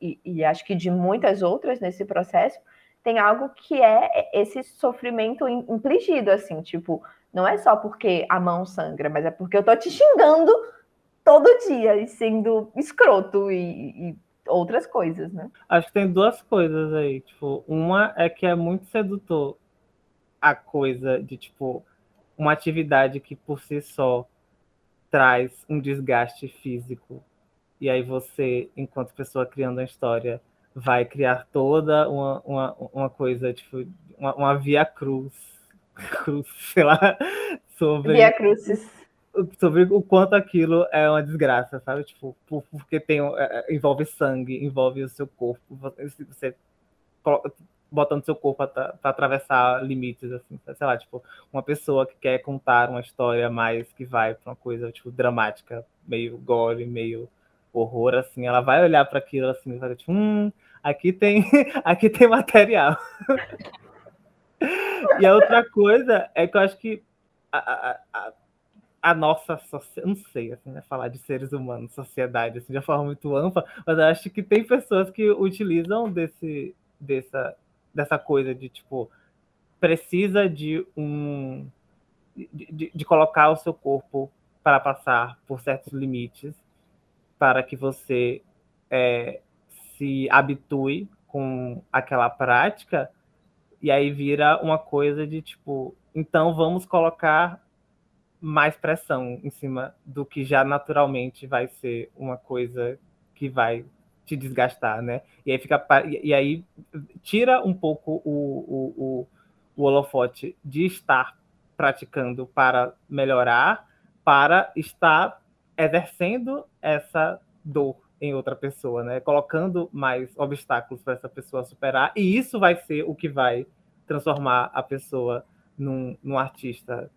e, e acho que de muitas outras nesse processo, tem algo que é esse sofrimento im- infligido, assim, tipo, não é só porque a mão sangra, mas é porque eu tô te xingando todo dia e sendo escroto e, e outras coisas, né? Acho que tem duas coisas aí. Tipo, uma é que é muito sedutor a coisa de, tipo, uma atividade que por si só traz um desgaste físico. E aí você, enquanto pessoa criando a história, vai criar toda uma, uma, uma coisa, tipo, uma, uma via cruz, cruz, sei lá, sobre Via Crucis. sobre o quanto aquilo é uma desgraça, sabe? Tipo, por- porque tem, é, é, envolve sangue, envolve o seu corpo, você, botando seu corpo para atravessar limites, assim, sei lá, tipo, uma pessoa que quer contar uma história mais que vai para uma coisa, tipo, dramática, meio gore, meio horror, assim, ela vai olhar para aquilo, assim, vai tipo, hum, aqui tem, aqui tem material. E a outra coisa é que eu acho que a- a- a nossa sociedade, não sei, assim, né, falar de seres humanos, sociedade, assim, de uma forma muito ampla, mas eu acho que tem pessoas que utilizam desse, dessa, dessa coisa de, tipo, precisa de um... de, de- de colocar o seu corpo para passar por certos limites para que você é, se habitue com aquela prática e aí vira uma coisa de tipo, então vamos colocar mais pressão em cima do que já naturalmente vai ser uma coisa que vai te desgastar, né? E aí fica e aí tira um pouco o, o, o, o holofote de estar praticando para melhorar, para estar exercendo essa dor em outra pessoa, né? Colocando mais obstáculos para essa pessoa superar, e isso vai ser o que vai transformar a pessoa num, num artista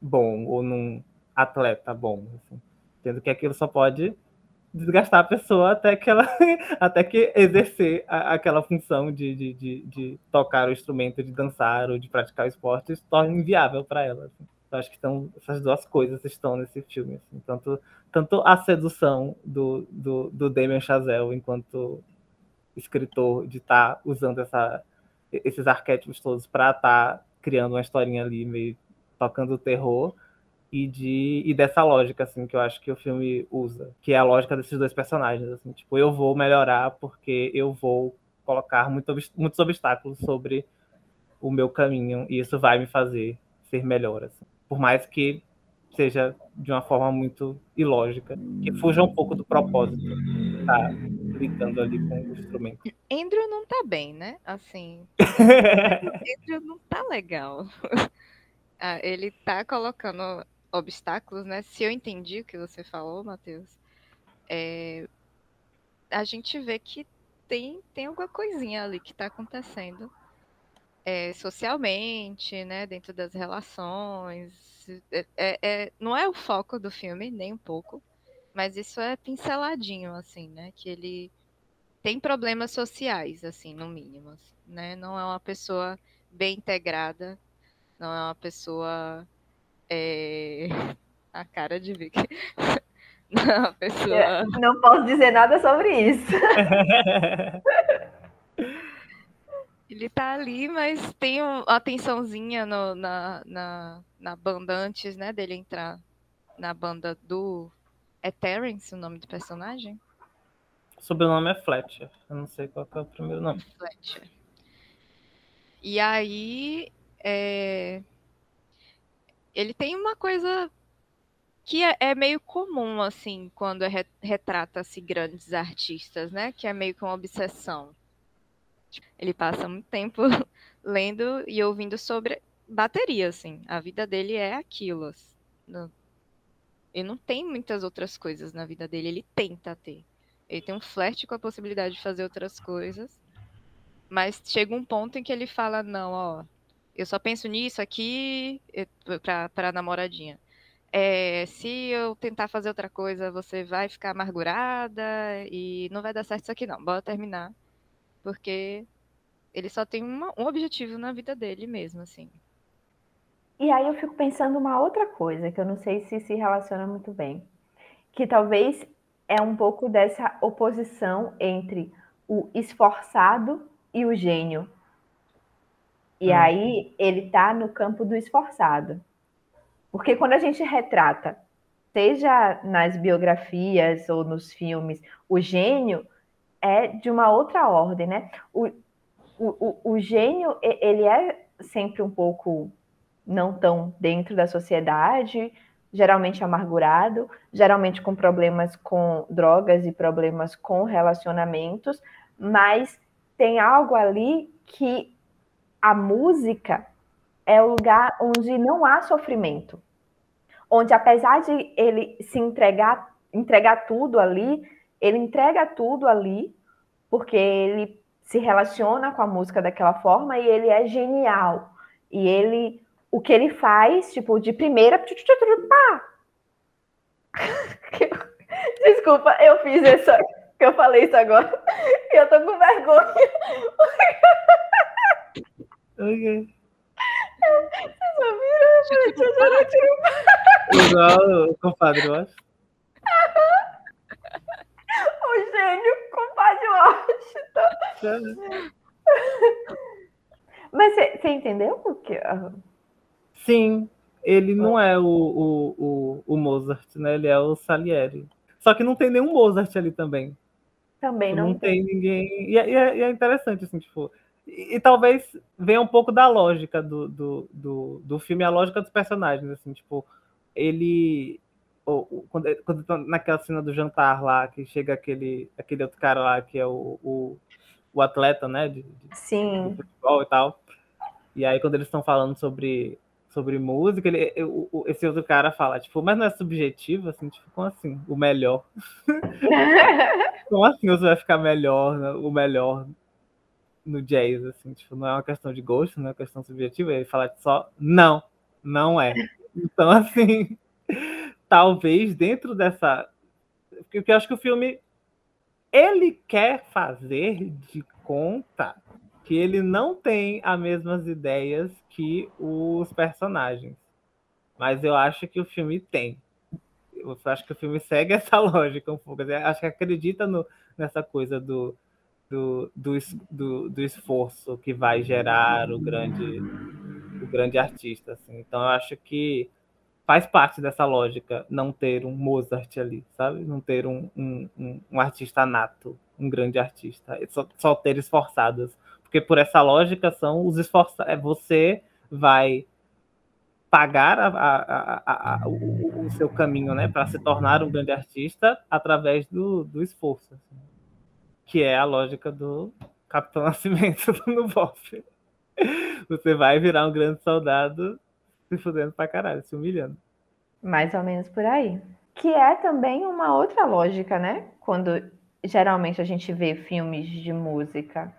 bom ou num atleta bom, assim. Tendo que aquilo só pode desgastar a pessoa até que ela até que exercer a- aquela função de, de, de, de tocar o instrumento, de dançar ou de praticar o esporte se torna inviável para ela. assim. Eu acho que estão, essas duas coisas estão nesse filme, assim. tanto, tanto a sedução do, do, do Damien Chazelle enquanto escritor de estar usando essa, esses arquétipos todos para estar criando uma historinha ali meio tocando o terror e de e dessa lógica assim que eu acho que o filme usa, que é a lógica desses dois personagens assim, tipo, eu vou melhorar porque eu vou colocar muito, muitos obstáculos sobre o meu caminho e isso vai me fazer ser melhor assim. Por mais que seja de uma forma muito ilógica, que fuja um pouco do propósito estar lidando ali com o instrumento. Andrew não tá bem, né? Assim, Andrew não tá legal. Ah, ele tá colocando obstáculos, né? Se eu entendi o que você falou, Matheus, é, a gente vê que tem, tem alguma coisinha ali que tá acontecendo é, socialmente, né? Dentro das relações. É, é- é- não é o foco do filme, nem um pouco, mas isso é pinceladinho, assim, né? Que ele tem problemas sociais, assim, no mínimo, assim, né? Não é uma pessoa bem integrada, não é uma pessoa é, a cara de Vicky. Não é uma pessoa. Não posso dizer nada sobre isso. Ele tá ali, mas tem um- uma tensãozinha no- na, na, na banda antes, né, dele entrar na banda do. É Terence o nome do personagem? O sobrenome é Fletcher. Eu não sei qual que é o primeiro nome. Fletcher. E aí, é, ele tem uma coisa que é, é meio comum, assim, quando é re- retrata-se grandes artistas, né? Que é meio que uma obsessão. Ele passa muito tempo lendo e ouvindo sobre bateria, assim. A vida dele é aquilo. assim. Ele não tem muitas outras coisas na vida dele, ele tenta ter. Ele tem um flerte com a possibilidade de fazer outras coisas. Mas chega um ponto em que ele fala, não, ó, eu só penso nisso aqui pra, pra namoradinha. É, se eu tentar fazer outra coisa, você vai ficar amargurada e não vai dar certo isso aqui não. Bora terminar. Porque ele só tem uma- um objetivo na vida dele mesmo, assim. E aí eu fico pensando uma outra coisa, que eu não sei se se relaciona muito bem. Que talvez é um pouco dessa oposição entre o esforçado e o gênio. E Hum. aí ele tá no campo do esforçado. Porque quando a gente retrata, seja nas biografias ou nos filmes, o gênio é de uma outra ordem, né? O, o, o, o gênio, ele é sempre um pouco não tão dentro da sociedade, geralmente amargurado, geralmente com problemas com drogas e problemas com relacionamentos, mas tem algo ali que a música é o lugar onde não há sofrimento. Onde apesar de ele se entregar, entregar tudo ali, ele entrega tudo ali, porque ele se relaciona com a música daquela forma e ele é genial. E ele, o que ele faz, tipo, de primeira. Desculpa, eu fiz isso, que eu falei isso agora. E eu tô com vergonha. Ok. Tchu, tchu, Igual o compadre, eu acho. O gênio compadre Washington. Mas você entendeu o que? ah, Sim, ele não é o, o, o, o Mozart, né? Ele é o Salieri. Só que não tem nenhum Mozart ali também. Também não, não, tem. tem ninguém. E é, e é- e é interessante, assim, tipo. E, e talvez venha um pouco da lógica do, do, do, do filme, a lógica dos personagens, assim, tipo, ele. O- o- quando, quando tá naquela cena do jantar lá, que chega aquele, aquele outro cara lá, que é o, o, o atleta, né? De, de- de Sim. futebol e tal. E aí, quando eles estão falando sobre, sobre música, ele, o- esse outro cara fala, tipo, mas não é subjetivo, assim, tipo, como assim? O melhor. Como assim você vai ficar melhor, né? o melhor no jazz, assim, tipo, não é uma questão de gosto, não é uma questão subjetiva, ele fala só, não, não é. Então, assim, talvez dentro dessa. Porque eu acho que o filme ele quer fazer de conta que ele não tem as mesmas ideias que os personagens. Mas eu acho que o filme tem. Eu acho que o filme segue essa lógica um pouco. Eu acho que acredita no, nessa coisa do, do, do, do, do esforço que vai gerar o grande, o grande artista. Assim. Então eu acho que faz parte dessa lógica não ter um Mozart ali, sabe? Não ter um, um, um, um artista nato, um grande artista. É Só, só ter esforçados. Porque por essa lógica são os esforçados. É você vai pagar a- a- a- o, o seu caminho, né, para se tornar um grande artista através do, do esforço, assim. que é a lógica do Capitão Nascimento no Boff. Você vai virar um grande soldado se fudendo pra caralho, se humilhando. Mais ou menos por aí. Que é também uma outra lógica, né? Quando geralmente a gente vê filmes de música,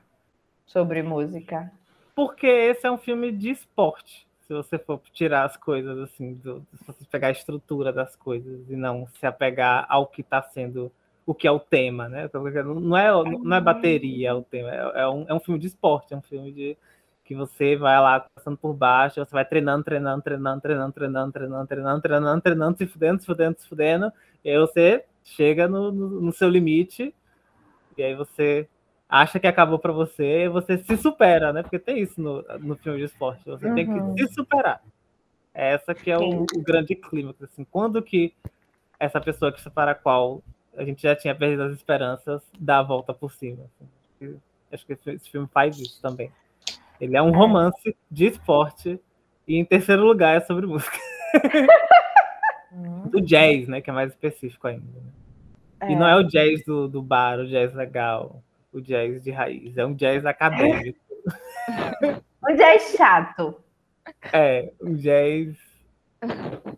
sobre música. Porque esse é um filme de esporte. Se você for tirar as coisas assim, do- se você pegar a estrutura das coisas e não se apegar ao que está sendo, o que é o tema, né? Não é, não é bateria o tema, é, é um, é um filme de esporte, é um filme de que você vai lá passando por baixo, você vai treinando, treinando, treinando, treinando, treinando, treinando, treinando, treinando, treinando, se fudendo, se fudendo, se fudendo, e aí você chega no, no, no seu limite, e aí você acha que acabou para você e você se supera, né? Porque tem isso no, no filme de esporte. Você tem Uhum. que se superar. Essa que é o, o grande clímax. Assim, quando que essa pessoa que para a qual a gente já tinha perdido as esperanças dá a volta por cima. assim. Acho que esse, esse filme faz isso também. Ele é um romance de esporte e em terceiro lugar é sobre música. Do jazz, né? Que é mais específico ainda. né? E não é o jazz do, do bar, o jazz legal, o jazz de raiz, é um jazz acadêmico. Um jazz chato. É, um jazz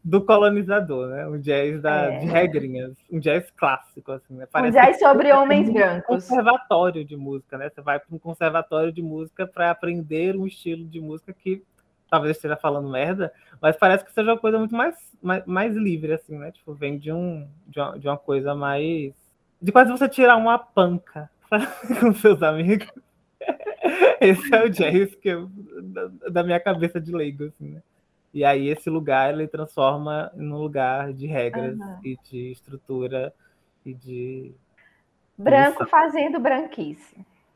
do colonizador, né? Um jazz da, É. de regrinhas, um jazz clássico, assim, né? Um Parece jazz sobre homens um brancos. conservatório de música, né? Você vai para um conservatório de música para aprender um estilo de música que talvez esteja falando merda, mas parece que seja uma coisa muito mais, mais, mais livre, assim, né? Tipo, vem de, um, de, uma, de uma coisa mais. De quase você tirar uma panca sabe? com seus amigos. Esse é o jazz que eu, da, da minha cabeça de leigo, assim, né? E aí esse lugar ele transforma num lugar de regras Aham. e de estrutura e de Branco Isso. fazendo branquice.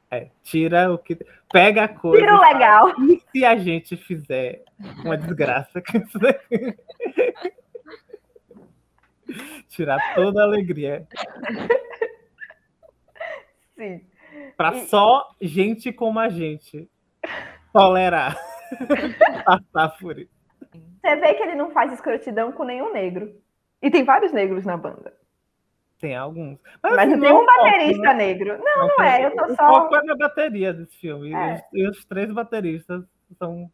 é, tira o que pega a coisa Tiro legal. e se a gente fizer uma desgraça com isso daqui? tirar toda a alegria Sim. para E- só gente como a gente tolerar passar por isso. Você vê que ele não faz escrotidão com nenhum negro. E tem vários negros na banda. Tem alguns. Mas assim, não tem é um o foco, baterista né? negro. Não, não tem- é. Eu tô o só. foco é na bateria desse filme. E É. os- E, os, três bateristas são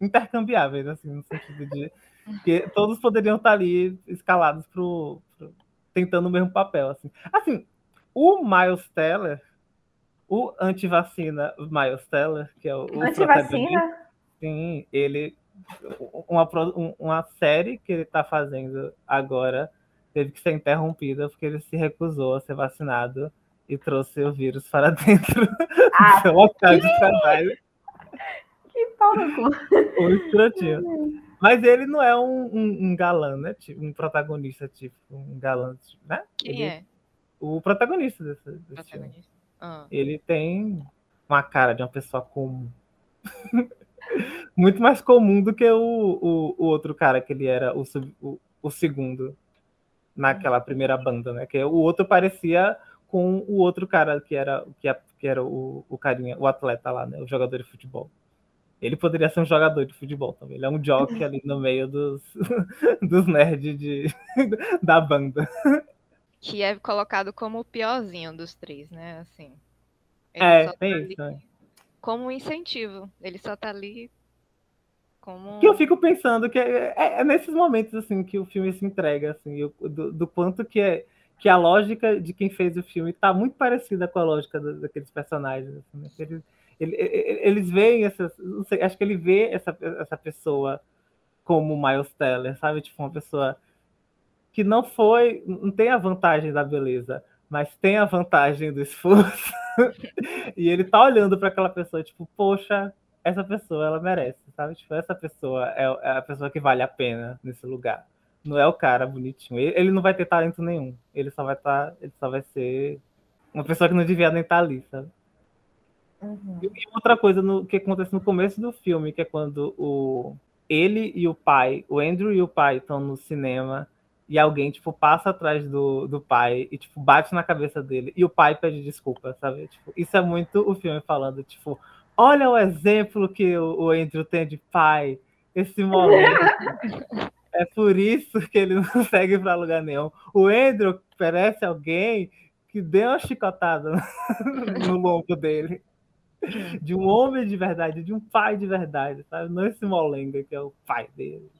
intercambiáveis, assim, no sentido de que todos poderiam estar ali escalados pro, pro- tentando o mesmo papel. Assim. assim, o Miles Teller, o antivacina Miles Teller, que é o, o Antivacina? Sim, ele. Uma, um- uma série que ele está fazendo agora teve que ser interrompida porque ele se recusou a ser vacinado e trouxe o vírus para dentro Ah, do seu local de trabalho. que pau no cu. O escrotinho. Mas ele não é um, um- um galã, né? Tipo, um protagonista, tipo, um galã, tipo, né? Quem Ele- é? O protagonista desse, desse filme. Protagonista. Ah, Ele tem uma cara de uma pessoa comum. Muito mais comum do que o, o, o outro cara que ele era o, o, o segundo naquela primeira banda, né? Que o outro parecia com o outro cara que era, que, a- que era o, o carinha, o atleta lá, né? O jogador de futebol. Ele poderia ser um jogador de futebol também. Ele é um jockey ali no meio dos, dos nerds de, da banda. que é colocado como o piorzinho dos três, né? Assim. É, tá tem ali isso, né? Como um incentivo. Ele só tá ali como. que eu fico pensando que é, é- é nesses momentos assim que o filme se entrega assim eu- do, do quanto que é que a lógica de quem fez o filme está muito parecida com a lógica do- daqueles personagens assim, né? Eles, ele- ele- eles veem essas sei, acho que ele vê essa, essa pessoa como Miles Teller sabe tipo uma pessoa que não foi não tem a vantagem da beleza mas tem a vantagem do esforço e ele tá olhando para aquela pessoa tipo poxa essa pessoa ela merece, sabe? Tipo, essa pessoa é, é a pessoa que vale a pena nesse lugar. Não é o cara bonitinho. Ele, não vai ter talento nenhum. Ele só vai estar, ele só vai ser uma pessoa que não devia nem estar ali, sabe? Uhum. E outra coisa no, que acontece no começo do filme, que é quando o ele e o pai, o Andrew e o pai estão no cinema e alguém tipo passa atrás do, do pai e tipo bate na cabeça dele e o pai pede desculpa, sabe? Tipo, isso é muito o filme falando, tipo, olha o exemplo que o, o Andrew tem de pai, esse moleque. é por isso que ele não segue para lugar nenhum. O Andrew parece alguém que deu uma chicotada no lombo dele de um homem de verdade, de um pai de verdade, sabe? Não esse molenga que é o pai dele.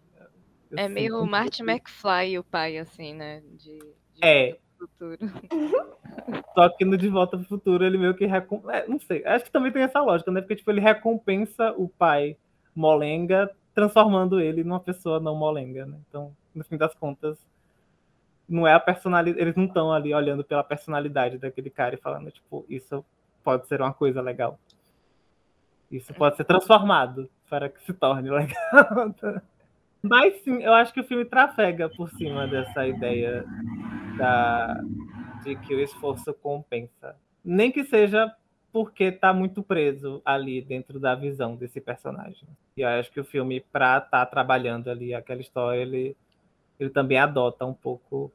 É meio pouco McFly o pai, assim, né? De, de É. futuro. Só que no De Volta pro Futuro ele meio que recom... é, não sei, acho que também tem essa lógica, né? Porque tipo, ele recompensa o pai molenga, transformando ele numa pessoa não molenga, né? Então, no fim das contas, não é a personalidade, eles não estão ali olhando pela personalidade daquele cara e falando, tipo, isso pode ser uma coisa legal. Isso pode ser transformado para que se torne legal. Mas sim, eu acho que o filme trafega por cima dessa ideia da, de que o esforço compensa. Nem que seja porque está muito preso ali dentro da visão desse personagem. E eu acho que o filme, para estar trabalhando ali aquela história, ele, ele também adota um pouco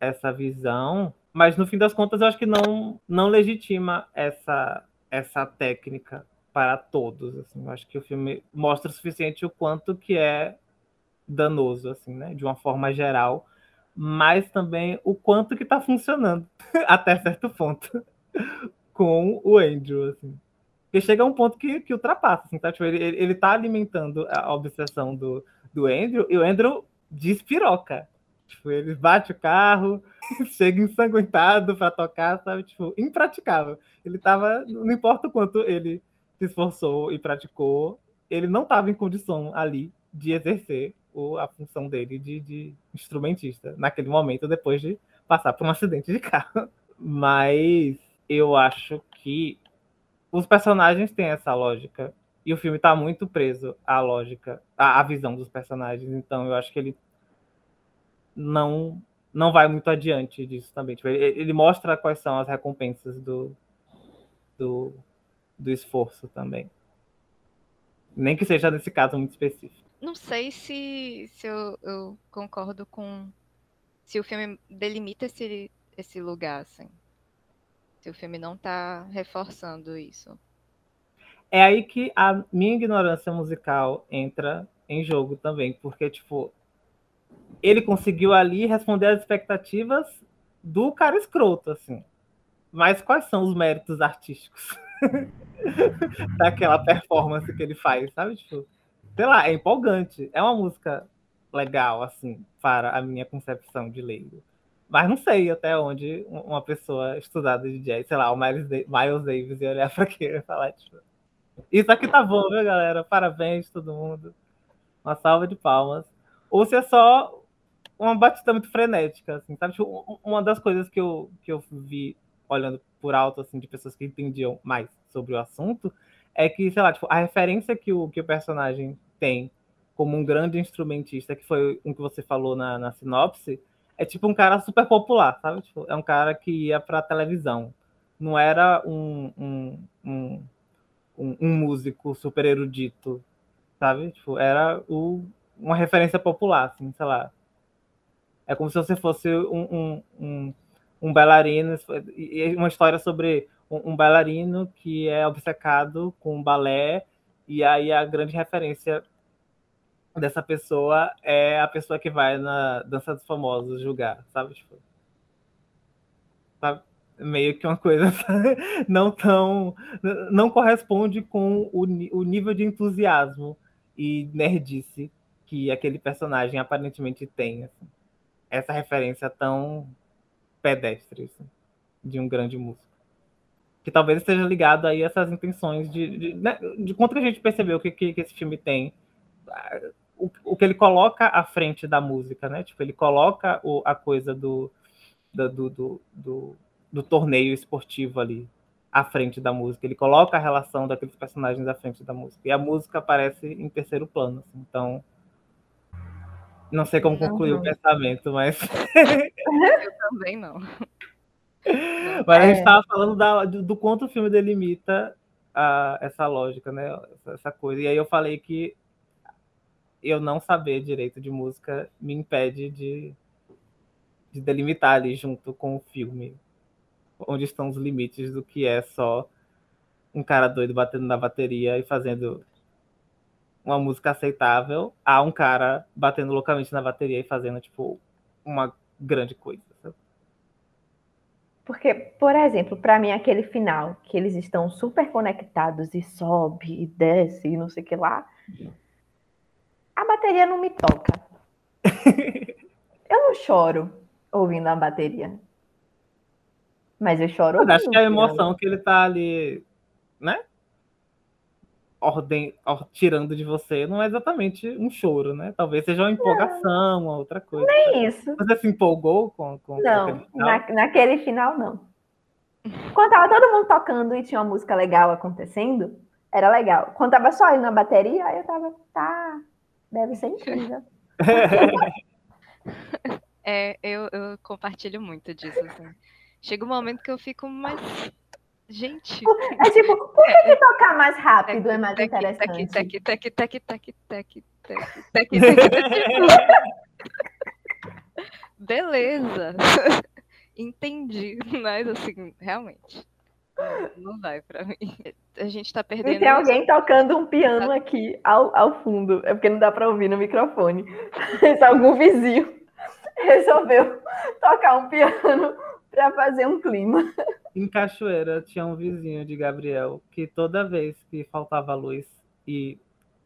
essa visão. Mas no fim das contas, eu acho que não, não legitima essa, essa técnica para todos. Assim. Eu acho que o filme mostra o suficiente o quanto que é danoso, assim, né? De uma forma geral, mas também o quanto que está funcionando até certo ponto com o Andrew, assim. Porque chega a um ponto que, que ultrapassa, assim, tá? Tipo, ele, ele, tá alimentando a obsessão do, do Andrew, e o Andrew despiroca. Tipo, ele bate o carro, chega ensanguentado para tocar, sabe? Tipo, impraticável. Ele tava, não importa o quanto ele se esforçou e praticou, ele não estava em condição ali de exercer o, a função dele de, de instrumentista naquele momento, depois de passar por um acidente de carro. Mas eu acho que os personagens têm essa lógica e o filme está muito preso à lógica, à, à visão dos personagens. Então eu acho que ele não não vai muito adiante disso também. Tipo, ele, ele mostra quais são as recompensas do, do, do esforço também. Nem que seja nesse caso muito específico. Não sei se, se eu, eu concordo com. Se o filme delimita esse, esse lugar, assim. Se o filme não tá reforçando isso. É aí que a minha ignorância musical entra em jogo também, porque, tipo, ele conseguiu ali responder às expectativas do cara escroto, assim. Mas quais são os méritos artísticos daquela performance que ele faz, sabe? Tipo, sei lá, é empolgante. É uma música legal, assim, para a minha concepção de leigo. Mas não sei até onde uma pessoa estudada de jazz, sei lá, o Miles, Miles Davis ia olhar para aquilo e falar, tipo, isso aqui tá bom, viu, galera? Parabéns, todo mundo. Uma salva de palmas. Ou se é só uma batida muito frenética, assim, sabe? Tipo, um- uma das coisas que eu, que eu vi olhando por alto, assim, de pessoas que entendiam mais sobre o assunto, é que, sei lá, tipo, a referência que o, que o personagem tem como um grande instrumentista, que foi um que você falou na, na sinopse, é tipo um cara super popular, sabe? Tipo, é um cara que ia pra televisão. Não era um, um, um, um, um músico super erudito, sabe? Tipo, era o, uma referência popular, assim, sei lá. É como se você fosse um, um, um, um bailarino, uma história sobre um, um bailarino que é obcecado com balé, e aí a grande referência dessa pessoa é a pessoa que vai na Dança dos Famosos julgar, sabe? Tipo, sabe? Meio que uma coisa não tão. não corresponde com o, o nível de entusiasmo e nerdice que aquele personagem aparentemente tem. assim. Essa referência tão pedestre assim, de um grande músico. Que talvez esteja ligado aí a essas intenções de, de, né, de quanto que a gente percebeu que, que, que esse filme tem o, o que ele coloca à frente da música, né? Tipo, ele coloca o, a coisa do, do, do, do, do, torneio esportivo ali à frente da música. Ele coloca a relação daqueles personagens à frente da música. E a música aparece em terceiro plano. assim. Então, não sei como concluir o pensamento, mas, Também não. mas a gente É. estava falando da- do, do quanto o filme delimita a- essa lógica, né? Essa, essa coisa. E aí eu falei que eu não saber direito de música me impede de, de delimitar ali junto com o filme onde estão os limites do que é só um cara doido batendo na bateria e fazendo uma música aceitável a um cara batendo loucamente na bateria e fazendo tipo uma grande coisa. Porque, por exemplo, para mim, aquele final, que eles estão super conectados e sobe e desce e não sei o que lá, a bateria não me toca. Eu não choro ouvindo a bateria. Mas eu choro Mas acho que a o piano. emoção que ele tá ali, né? Ordem, or- tirando de você não é exatamente um choro, né? Talvez seja uma empolgação, uma outra coisa. É isso. Você se empolgou com, com, com aquele Não, final? na- naquele final, não. Quando tava todo mundo tocando e tinha uma música legal acontecendo, era legal. Quando tava só eu na bateria, aí eu tava, tá, deve ser incrível. É, eu, eu compartilho muito disso, assim. Chega um momento que eu fico, mas. Gente. É tipo, por que, que tocar mais rápido é mais interessante? tec, tec, tec, tec, tec, tec, tec, tec, tec. Beleza. Entendi. Mas assim, realmente. Não vai pra mim. A gente tá E perdendo. tem alguém tocando um piano aqui ao, ao fundo. É porque não dá pra ouvir no microfone. Mas algum vizinho resolveu tocar um piano pra fazer um clima. Em Cachoeira tinha um vizinho de Gabriel que toda vez que faltava luz, e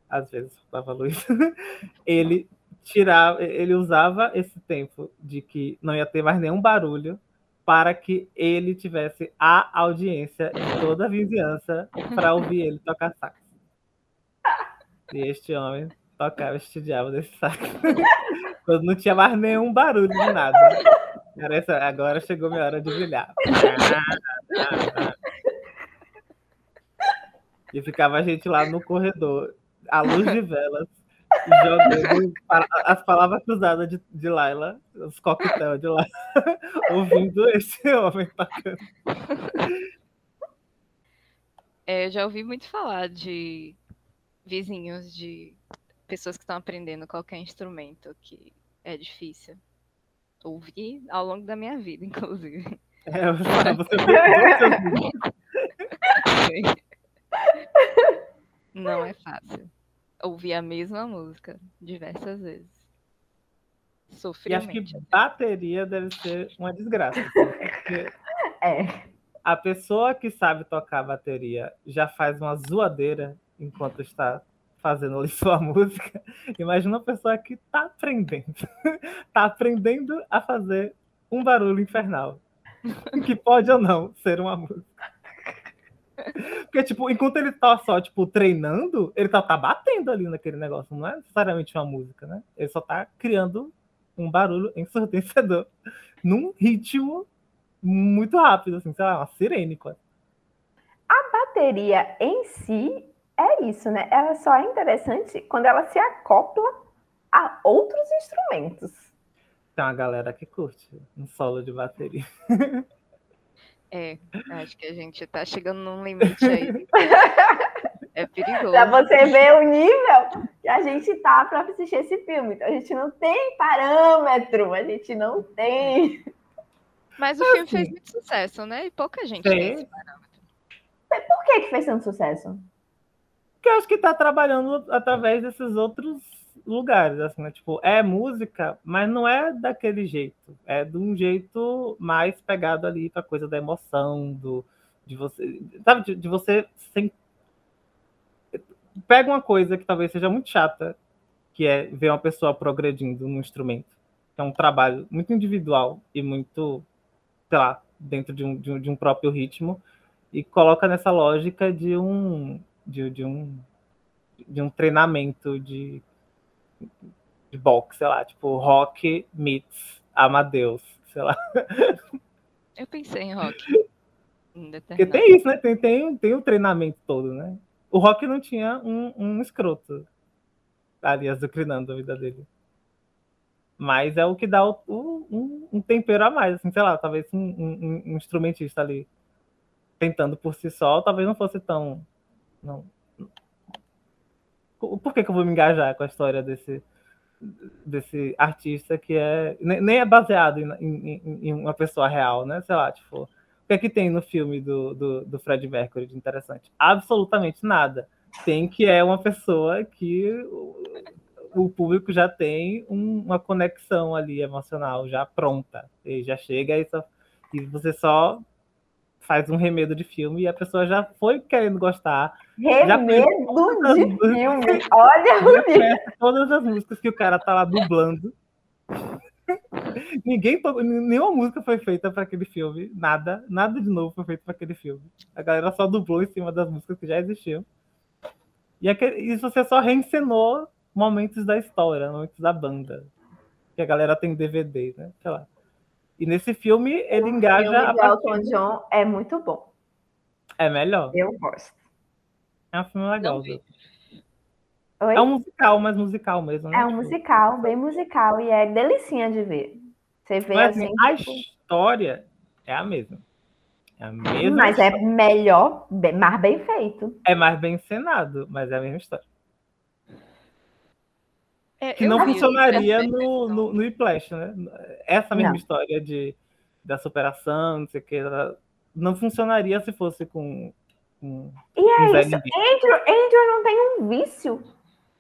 às vezes faltava luz, ele tirava, ele usava esse tempo de que não ia ter mais nenhum barulho para que ele tivesse a audiência de toda a vizinhança para ouvir ele tocar sax. E este homem tocava este diabo desse sax. Quando não tinha mais nenhum barulho de nada. Era essa- agora chegou minha hora de brilhar. E ficava a gente lá no corredor, à luz de velas, jogando as palavras cruzadas de, de Laila, os coquetel de Laila, ouvindo esse homem tocando. É, eu já ouvi muito falar de vizinhos de pessoas que estão aprendendo qualquer instrumento, que é difícil. Ouvi ao longo da minha vida, inclusive. É, você. Não é fácil. Ouvir a mesma música diversas vezes. E acho que bateria deve ser uma desgraça. assim, Porque É. a pessoa que sabe tocar bateria já faz uma zoadeira enquanto está fazendo ali sua música. Imagina uma pessoa que está aprendendo. Está aprendendo a fazer um barulho infernal. Que pode ou não ser uma música. Porque, tipo, enquanto ele tá só, tipo, treinando, ele tá, tá batendo ali naquele negócio. Não é necessariamente uma música, né? Ele só tá criando um barulho ensurdecedor num ritmo muito rápido, assim, sei lá, uma sirene, quase. bateria em si é isso, né? Ela só é interessante quando ela se acopla a outros instrumentos. Tem uma galera que curte um solo de bateria. É, acho que a gente tá chegando num limite aí. É perigoso. Pra você ver o nível que a gente tá para assistir esse filme. Então a gente não tem parâmetro, a gente não tem. Mas o filme fez muito sucesso, né? E pouca gente Sim. tem esse parâmetro. Por que, que fez tanto sucesso? Eu acho que tá trabalhando através desses outros lugares, assim, né? Tipo, é música, mas não é daquele jeito. É de um jeito mais pegado ali pra coisa da emoção, do, de você. Sabe, de, de você sem... Pega uma coisa que talvez seja muito chata, que é ver uma pessoa progredindo no instrumento. Que é um trabalho muito individual e muito, sei lá, dentro de um, de um, de um próprio ritmo, e coloca nessa lógica de um. De, de um de um treinamento de, de boxe, sei lá, tipo rock meets Amadeus, sei lá. Eu pensei em rock. Porque tem isso, né? Tem, tem, tem o treinamento todo, né? O rock não tinha um, um escroto ali azucrinando a vida dele. Mas é o que dá o- o- um, um tempero a mais, assim, sei lá, talvez um- um instrumentista ali tentando por si só, talvez não fosse tão. Não. Por que, que eu vou me engajar com a história desse, desse artista que é. Nem é baseado em, em- em- em uma pessoa real, né? Sei lá, tipo. O que é que tem no filme do, do, do Fred Mercury de interessante? Absolutamente nada. Tem que é uma pessoa que o, o público já tem um- uma conexão ali emocional já pronta. Ele já chega e, só, e você só faz um remedo de filme e a pessoa já foi querendo gostar, Remedo de filme. Olha o nível. todas as músicas que o cara tá lá dublando. Ninguém nenhuma música foi feita para aquele filme, nada, nada de novo foi feito para aquele filme. A galera só dublou em cima das músicas que já existiam. E, aquele... e você só reencenou momentos da história, momentos da banda. Que a galera tem DVD, né? Sei lá. E nesse filme ele O engaja filme a de Elton partir... John é muito bom. É melhor. Eu gosto. É um filme legal. Não vi. Oi? É um musical, mas musical mesmo. né? É um Tipo, musical, bem musical, e é delicinha de ver. Você vê Mas assim, assim, a tipo, história é a mesma. É a mesma mas é melhor, bem- mais bem feito. É mais bem encenado, mas é a mesma história. É, Que não funcionaria essa no, no, no Whiplash, né? Essa mesma Não. história de, da superação, não sei o que, não funcionaria se fosse com. com E é isso. Andrew, Andrew não tem um vício.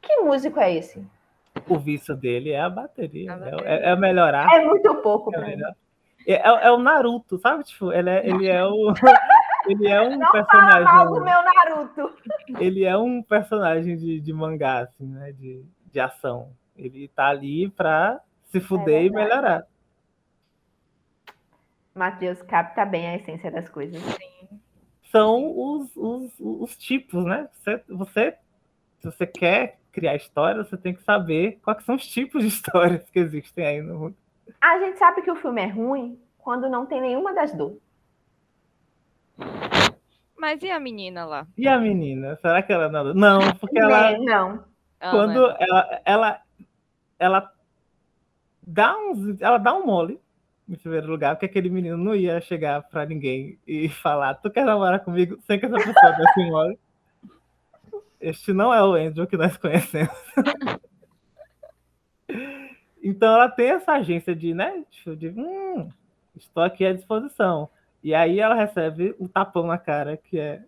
Que músico é esse? O vício dele é a bateria. A é- bateria. É, é o melhor arte. É muito pouco É. É, é- é o Naruto, sabe? Tipo, ele é, ele é o. Ele é um Fala mal do personagem. meu Naruto. Ele é um personagem de, de mangá, assim, né? De, de ação. Ele tá ali pra se fuder e verdade. melhorar. Matheus capta bem a essência das coisas. são os, os, os tipos, né? Você, você, se você quer criar história, você tem que saber quais são os tipos de histórias que existem aí no mundo. A gente sabe que o filme é ruim quando não tem nenhuma das duas. Mas e a menina lá? E a menina? Será que ela não? Não, porque ela, Né? Não. Ela quando é- ela, ela, ela dá uns, ela dá um mole em primeiro lugar, porque aquele menino não ia chegar pra ninguém e falar, tu quer namorar comigo sem que essa pessoa desse mole. Este não é o Andrew que nós conhecemos. Então ela tem essa agência de, né, tipo, de, hum, estou aqui à disposição. E aí ela recebe o tapão na cara, que é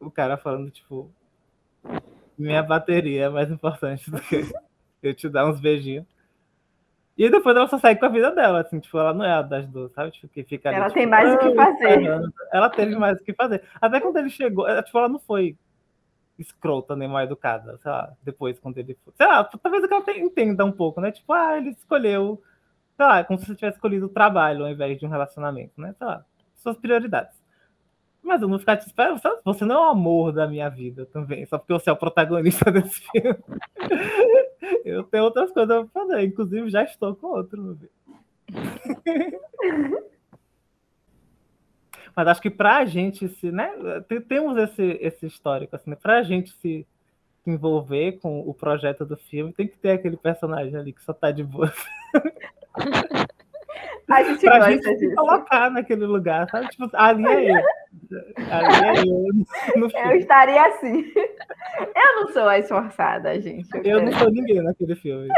o cara falando, tipo, minha bateria é mais importante do que eu te dar uns beijinhos. E depois ela só segue com a vida dela, assim, tipo, ela não é a das duas, sabe? Tipo, que fica ali, Ela tipo, tem mais o que "Ah, fazer." caramba." Ela teve mais o que fazer. Até quando ele chegou, ela, tipo, ela não foi escrota nem mal educada, sei lá, depois quando ele foi. Sei lá, talvez ela te- entenda um pouco, né? Tipo, ah, ele escolheu, sei lá, como se você tivesse escolhido o trabalho ao invés de um relacionamento, né? Sei lá, suas prioridades. Mas eu não ficar te esperando, você não é o amor da minha vida também, só porque você é o protagonista desse filme. Eu tenho outras coisas pra fazer, inclusive já estou com outro. Mas acho que pra gente se, né? te- Temos esse, esse histórico, assim, né? Pra gente se envolver com o projeto do filme, tem que ter aquele personagem ali que só tá de boa. A gente Pra gosta gente disso. colocar naquele lugar, sabe? Tipo, ali é eu. Ali é eu no Eu estaria assim. Eu não sou a esforçada, gente. Eu não sou ninguém naquele filme.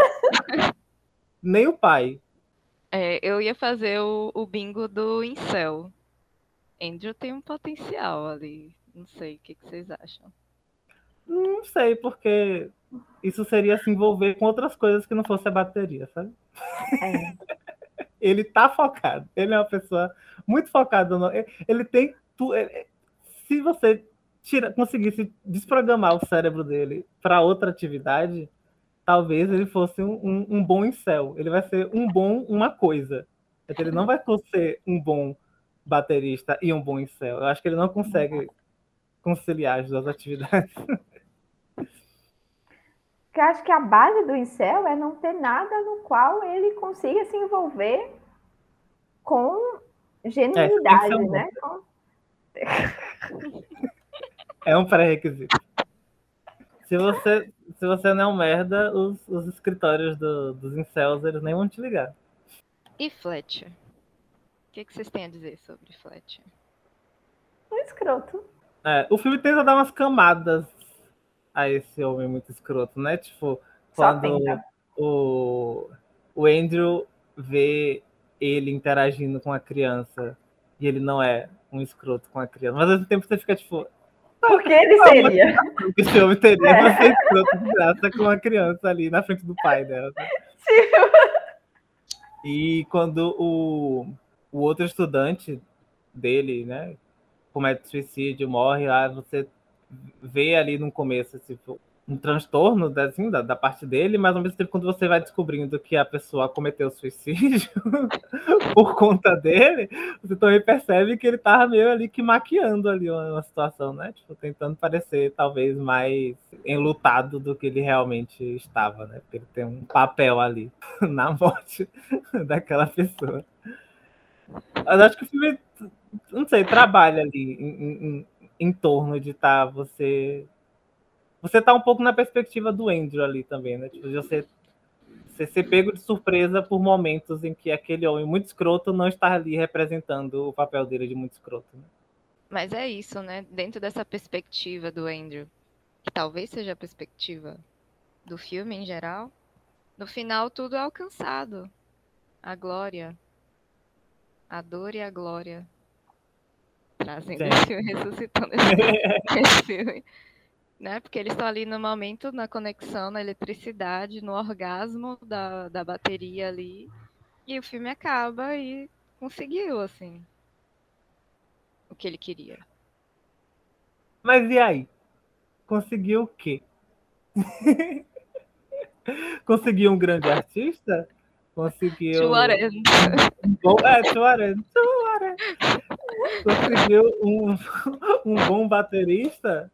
Nem o pai. É, eu ia fazer o, o bingo do Incel. Andrew tem um potencial ali. Não sei, o que, que vocês acham? Não sei, porque isso seria se envolver com outras coisas que não fosse a bateria, sabe? É. Ele tá focado. Ele é uma pessoa muito focada. No... Ele tem. Tu... Se você tira... conseguisse desprogramar o cérebro dele para outra atividade, talvez ele fosse um, um, um bom incel. Ele vai ser um bom uma coisa. Ele não vai ser um bom baterista e um bom incel. Eu acho que ele não consegue conciliar as duas atividades. Porque eu acho que a base do incel é não ter nada no qual ele consiga se envolver com genuinidade, É, que ser um né? Com- É um pré-requisito. Se você, se você não é um merda, os, os escritórios do- dos incels, eles nem vão te ligar. E Fletcher? O que, que vocês têm a dizer sobre Fletcher? Um escroto. É, o filme tenta dar umas camadas a esse homem muito escroto, né? Tipo, quando o, o Andrew vê ele interagindo com a criança e ele não é um escroto com a criança. Mas ao mesmo tempo você fica tipo, Porque ele seria. que esse homem teria pra ser escroto de graça com a criança ali na frente do pai dela. né? E quando o, o outro estudante dele, né, comete suicídio, morre, lá você vê ali no começo tipo, um transtorno da, assim, da, da parte dele, mas ao mesmo tempo quando você vai descobrindo que a pessoa cometeu suicídio por conta dele, você também percebe que ele tava meio ali que maquiando ali uma, uma situação, né? Tipo, tentando parecer talvez mais enlutado do que ele realmente estava, né? Porque ele tem um papel ali na morte daquela pessoa. Mas acho que o filme, não sei, trabalha ali em- em- torno de estar você. Você tá um pouco na perspectiva do Andrew ali também, né? Tipo, de você, você ser pego de surpresa por momentos em que aquele homem muito escroto não está ali representando o papel dele de muito escroto. Né? Mas é isso, né? Dentro dessa perspectiva do Andrew, que talvez seja a perspectiva do filme em geral, no final tudo é alcançado. A glória, a dor e a glória. Trazendo esse filme, ressuscitando esse, esse filme. Né? Porque eles estão ali no momento, na conexão, na eletricidade, no orgasmo da, da bateria ali. E o filme acaba e conseguiu, assim, o que ele queria. Mas e aí? Conseguiu o quê? Conseguiu um grande artista? Conseguiu. Chuarenta. Bom, é. Tuareg. Conseguiu um, um bom baterista?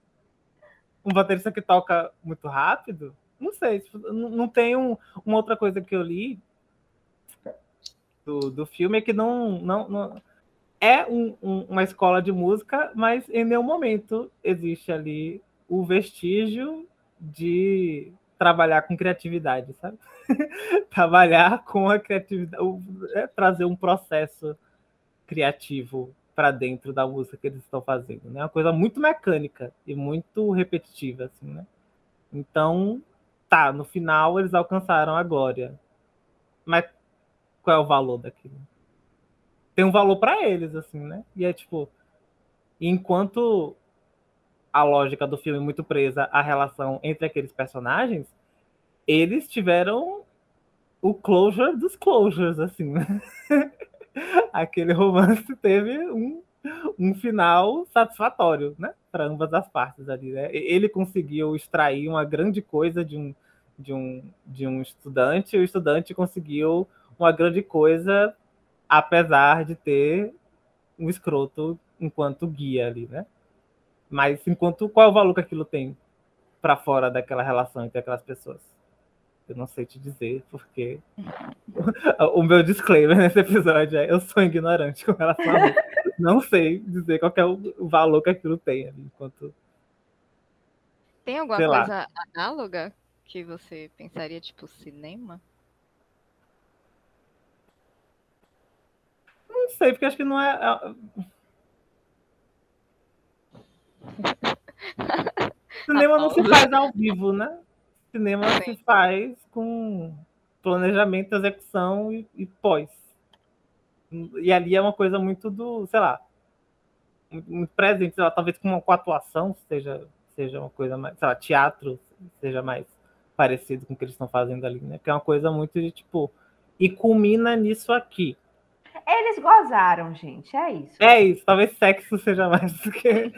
Um baterista que toca muito rápido? Não sei. tipo, Não, não tem um- uma outra coisa que eu li do, do filme é que não, não, não- é um- um- uma escola de música, mas em nenhum momento existe ali o vestígio de trabalhar com criatividade, sabe? trabalhar com a criatividade, é, trazer um processo criativo para dentro da música que eles estão fazendo, né? Uma coisa muito mecânica e muito repetitiva, assim, né? Então, tá, no final eles alcançaram a glória. Mas qual é o valor daquilo? Tem um valor para eles, assim, né? E é tipo, enquanto a lógica do filme muito presa à relação entre aqueles personagens, eles tiveram o closure dos closures, assim, né? Aquele romance teve um, um final satisfatório, né? Para ambas as partes ali, né? Ele conseguiu extrair uma grande coisa de um, de um, de um estudante, e o estudante conseguiu uma grande coisa, apesar de ter um escroto enquanto guia ali, né? Mas enquanto qual é o valor que aquilo tem para fora daquela relação entre aquelas pessoas? Eu não sei te dizer, porque o meu disclaimer nesse episódio é eu sou ignorante com relação a isso. Não sei dizer qual é o valor que aquilo tem ali, enquanto Tem alguma Sei lá. coisa análoga que você pensaria, tipo, cinema? não sei, porque acho que não é. Cinema não se faz ao vivo, né? Cinema se Sim. faz com planejamento, execução e, e pós. E ali é uma coisa muito do, sei lá, muito presente, sei lá, talvez com, uma, com atuação seja, seja uma coisa mais, sei lá, teatro seja mais parecido com o que eles estão fazendo ali, né? Que é uma coisa muito de tipo, e culmina nisso aqui. Eles gozaram, gente, é isso. É isso, talvez sexo seja mais do que.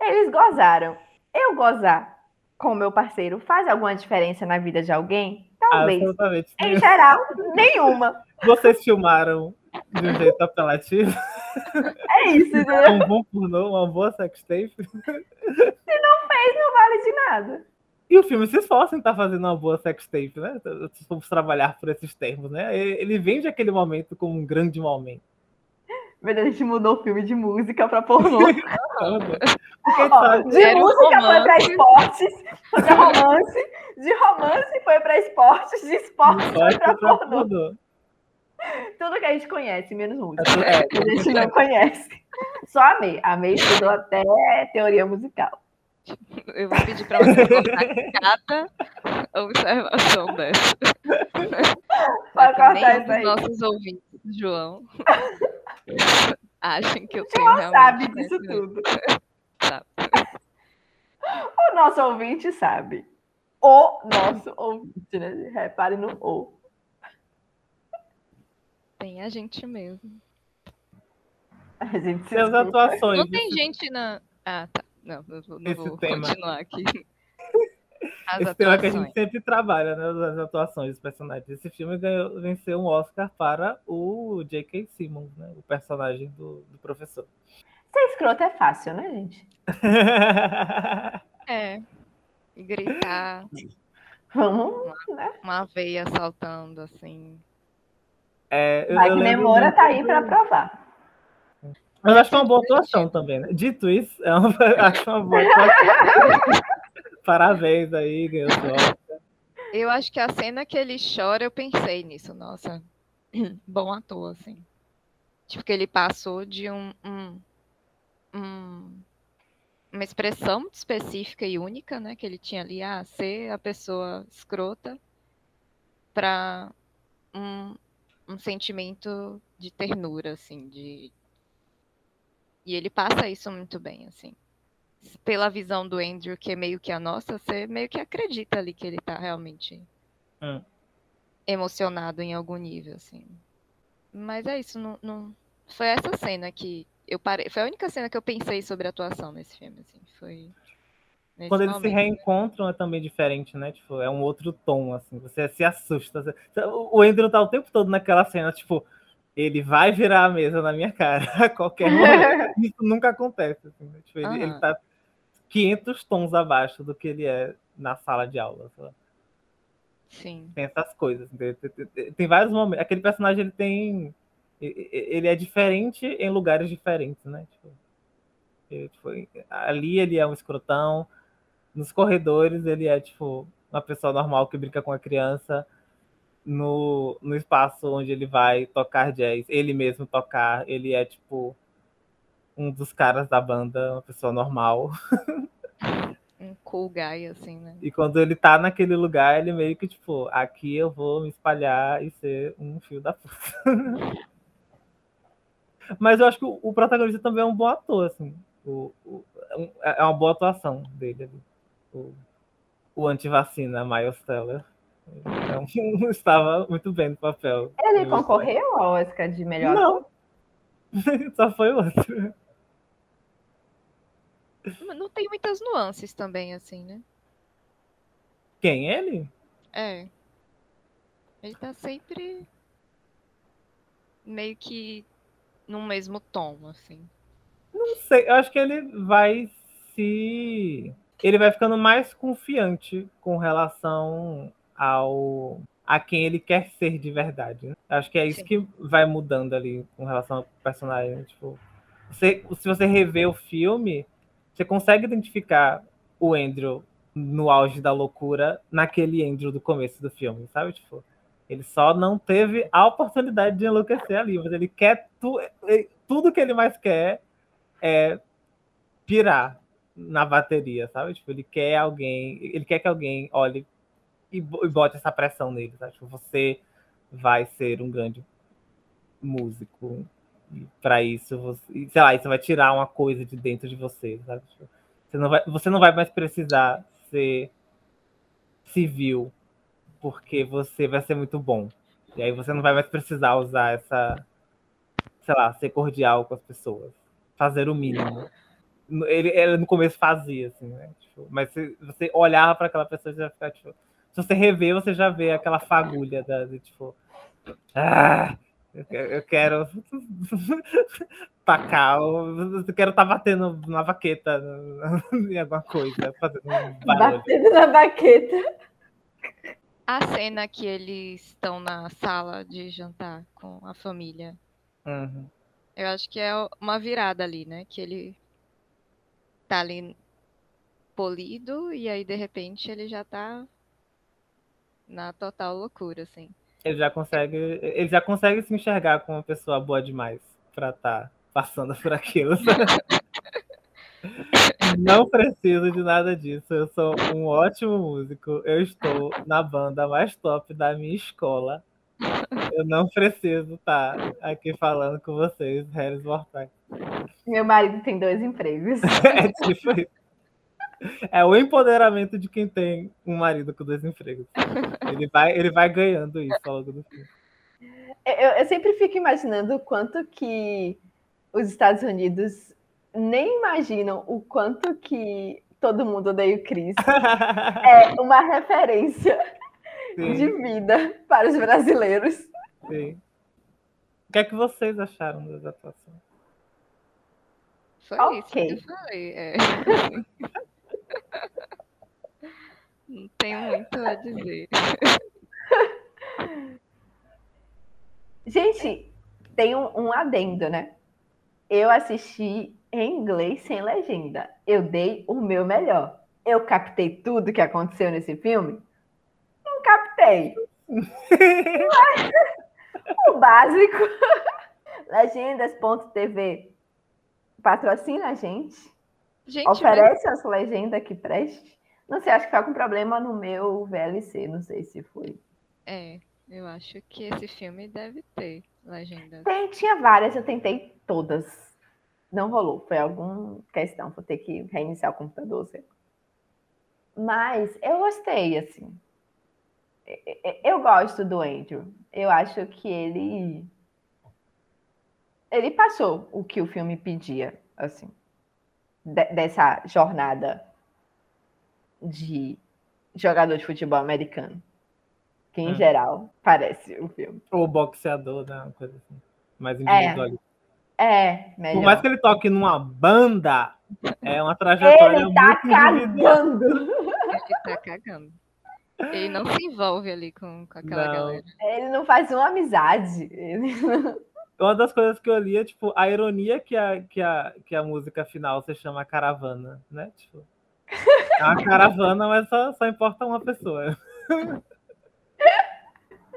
Eles gozaram. Eu gozar com o meu parceiro faz alguma diferença na vida de alguém? Talvez. Absolutamente. Em geral, nenhuma. Vocês filmaram de um jeito apelativo, É isso, entendeu? um bom pornô, uma boa sextape. Não vale de nada. E o filme se esforça em estar fazendo uma boa sextape, né? Se formos trabalhar por esses termos, né? Ele vende aquele momento como um grande momento. Deus, a gente mudou o filme de música pra pornô. Porque Ó, de música foi pra esportes, foi pra romance, de romance foi pra esportes, de esportes foi pra pornô. pornô. Tudo que a gente conhece, menos música. É, a gente não conhece. Só amei. Amei estudou até teoria musical. Eu vou pedir pra você cortar cada observação dessa. Pode cortar isso aí. nossos ouvintes, João, achem que eu tenho Não realmente sabe disso tudo. Sabe. O nosso ouvinte sabe. O nosso ouvinte, né? Repare no o. Tem a gente mesmo. A gente se Tem as desculpa. atuações. Não tem gente na. Ah, tá. Não, não Esse vou tema. continuar aqui. As Esse tema que a gente sempre trabalha, né? As atuações dos personagens. Esse filme ganhou, venceu um Oscar para o J.K. Simmons, né? O personagem do, do professor. Ser escroto é fácil, né, gente? É. E gritar, Vamos, né? uma veia saltando assim. É, eu- Wagner Moura tá aí pra provar. Mas acho que é uma boa atuação também, né? Dito isso, é uma, acho uma boa atuação. Parabéns aí, ganhou. Eu acho que a cena que ele chora, eu pensei nisso, nossa. Bom ator, assim. Tipo, que ele passou de um, um- um- uma expressão específica e única, né? Que ele tinha ali, ah, ser a pessoa escrota, para um, um sentimento de ternura, assim, de. E ele passa isso muito bem, assim. Pela visão do Andrew, que é meio que a nossa, você meio que acredita ali que ele tá realmente Hum. emocionado em algum nível, assim. Mas é isso, não, não... foi essa cena que eu parei. Foi a única cena que eu pensei sobre a atuação nesse filme, assim. Foi. Quando eles se momento. reencontram é também diferente, né? Tipo, é um outro tom, assim. Você se assusta. Você- O Andrew tá o tempo todo naquela cena, tipo, ele vai virar a mesa na minha cara a qualquer momento. Isso nunca acontece, assim, né? Tipo, ele, ele Aham. tá 500 tons abaixo do que ele é na sala de aula. Sim. Tem essas coisas. Tem, tem- tem- vários momentos. Aquele personagem, ele tem... Ele é diferente em lugares diferentes, né? Tipo, ele, tipo, ali ele é um escrotão, nos corredores ele é tipo uma pessoa normal que brinca com a criança. No, no espaço onde ele vai tocar jazz, ele mesmo tocar, ele é tipo um dos caras da banda, uma pessoa normal. Um cool guy, assim, né? E quando ele tá naquele lugar, ele meio que tipo, aqui eu vou me espalhar e ser um fio da puta. Mas eu acho que o, protagonista também é um bom ator, assim. O, o- é um- é uma boa atuação dele ali. O, o antivacina, Miles Teller. Então, estava muito bem no papel. Ele Eu concorreu ao Oscar de melhor Não. Só foi outro. Não tem muitas nuances também, assim, né? Quem? Ele? É. Ele tá sempre meio que no mesmo tom, assim. Não sei, eu acho que ele vai se. Ele vai ficando mais confiante com relação ao a quem ele quer ser de verdade. né? Acho que é isso Sim. que vai mudando ali com relação ao personagem. Tipo, você, se você rever o filme, você consegue identificar o Andrew no auge da loucura naquele Andrew do começo do filme, sabe? Tipo, ele só não teve a oportunidade de enlouquecer ali, mas ele quer tu, tudo que ele mais quer é pirar na bateria, sabe? Tipo, ele quer alguém, ele quer que alguém olhe e e bote essa pressão nele, sabe? Tipo, você vai ser um grande músico. E para isso, você, e, sei lá, isso vai tirar uma coisa de dentro de você, sabe? Tipo, você não vai, você não vai mais precisar ser civil porque você vai ser muito bom. E aí você não vai mais precisar usar essa, sei lá, ser cordial com as pessoas, fazer o mínimo. Ele, ele no começo fazia, assim, né? Tipo, mas se você olhava para aquela pessoa, você vai ficar, tipo. Se você rever, você já vê aquela fagulha da, de, tipo. Ah, eu, que- eu quero tacar, eu quero estar batendo na vaqueta em alguma coisa, fazendo um barulho. Batendo na baqueta. A cena que eles estão na sala de jantar com a família, Uhum. eu acho que é uma virada ali, né? Que ele tá ali polido e aí de repente ele já tá na total loucura, assim. Ele já consegue, ele já consegue se enxergar como uma pessoa boa demais para estar passando por aquilo. Não preciso de nada disso. Eu sou um ótimo músico. Eu estou na banda mais top da minha escola. Eu não preciso estar aqui falando com vocês, Harris Mortais. Meu marido tem dois empregos. É tipo isso. É o empoderamento de quem tem um marido com dois empregos. Ele vai, ele vai ganhando isso ao longo do filme. Eu, eu sempre fico imaginando o quanto que os Estados Unidos nem imaginam o quanto que todo mundo odeia o Chris. É uma referência Sim. de vida para os brasileiros. Sim. O que é que vocês acharam das atuações? Foi isso Ok. que eu falei. é. Não tenho muito a dizer. Gente, tem um, um adendo, né? Eu assisti em inglês sem legenda. Eu dei o meu melhor. Eu captei tudo que aconteceu nesse filme? Não captei. o básico. Legendas.tv patrocina a gente. Gente, mas Oferece as legendas que preste. Não sei, acho que tá com problema no meu VLC. Não sei se foi. é, eu acho que esse filme deve ter legenda. Tem, tinha várias, eu tentei todas. Não rolou, foi alguma questão, vou ter que reiniciar o computador. sei lá. Mas eu gostei, assim. Eu gosto do Andrew. Eu acho que ele. Ele passou o que o filme pedia, assim. de- dessa jornada de jogador de futebol americano. Que, em Hum. geral, parece o filme. Ou boxeador, né? Uma coisa assim. Mais individualista. É, melhor. Por mais que ele toque numa banda, é uma trajetória Ele tá muito cagando. Ele tá cagando. Ele não se envolve ali com, com aquela Não. galera. Ele não faz uma amizade. Ele- Uma das coisas que eu li é, tipo, a ironia que a, que a, que a música final se chama Caravana, né? Tipo, É uma caravana, mas só, só importa uma pessoa. O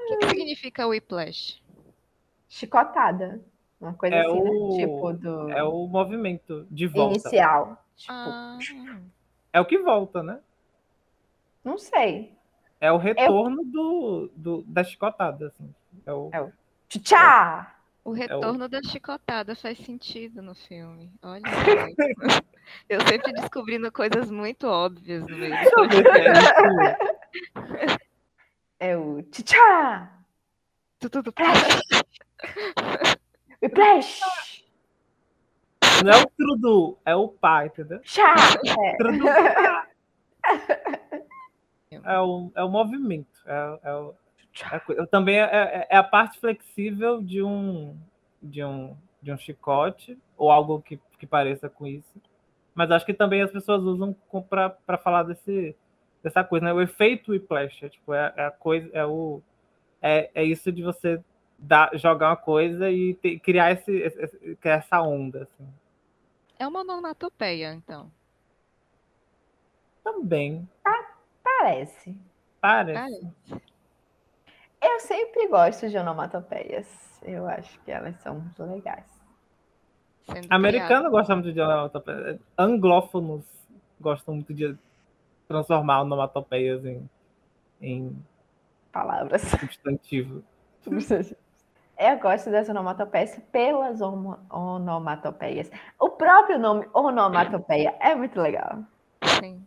que, que significa whiplash? Chicotada. Uma coisa É assim, o- né? Tipo do É o movimento de volta. inicial. Tipo, Ah, É o que volta, né? não sei. É o retorno do, do, da chicotada. Assim. É o, É Tchá! O É retorno da chicotada faz sentido no filme. Olha. Eu sempre descobrindo coisas muito óbvias no meio é. É o tchá! tudo. Whiplash! Não é o trudu, é o pá, entendeu? Chá! Trudu. É o, é o movimento. É, é o, coi- também é, é- é a parte flexível de um, de um, de um chicote, ou algo que, que pareça com isso. Mas acho que também as pessoas usam para falar desse, dessa coisa, né? O efeito whiplash. É, tipo, é, é a coisa, é, o, é, é isso de você dar, jogar uma coisa e ter- criar, esse, esse- criar essa onda. Assim. É uma onomatopeia, então. Também, Parece. parece. Ah, Eu sempre gosto de onomatopeias. Eu acho que elas são muito legais. sendo Americano gosta muito de onomatopeia. Anglófonos gostam muito de transformar onomatopeias em, em Palavras. substantivo. Eu gosto das onomatopeias pelas onomatopeias. O próprio nome onomatopeia é muito legal. Sim.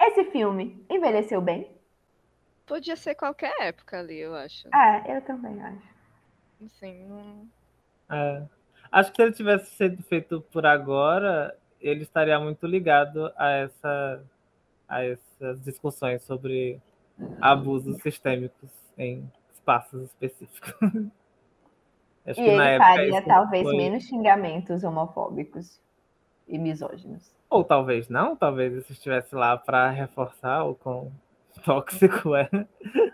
Esse filme envelheceu bem? Podia ser qualquer época ali, eu acho. Ah, eu também acho. Assim, não... É. Acho que se ele tivesse sido feito por agora, ele estaria muito ligado a, essa, a essas discussões sobre abusos sistêmicos em espaços específicos. Acho E que na ele época faria isso talvez foi- menos xingamentos homofóbicos e misóginos. Ou talvez não, talvez isso estivesse lá para reforçar o quão tóxico é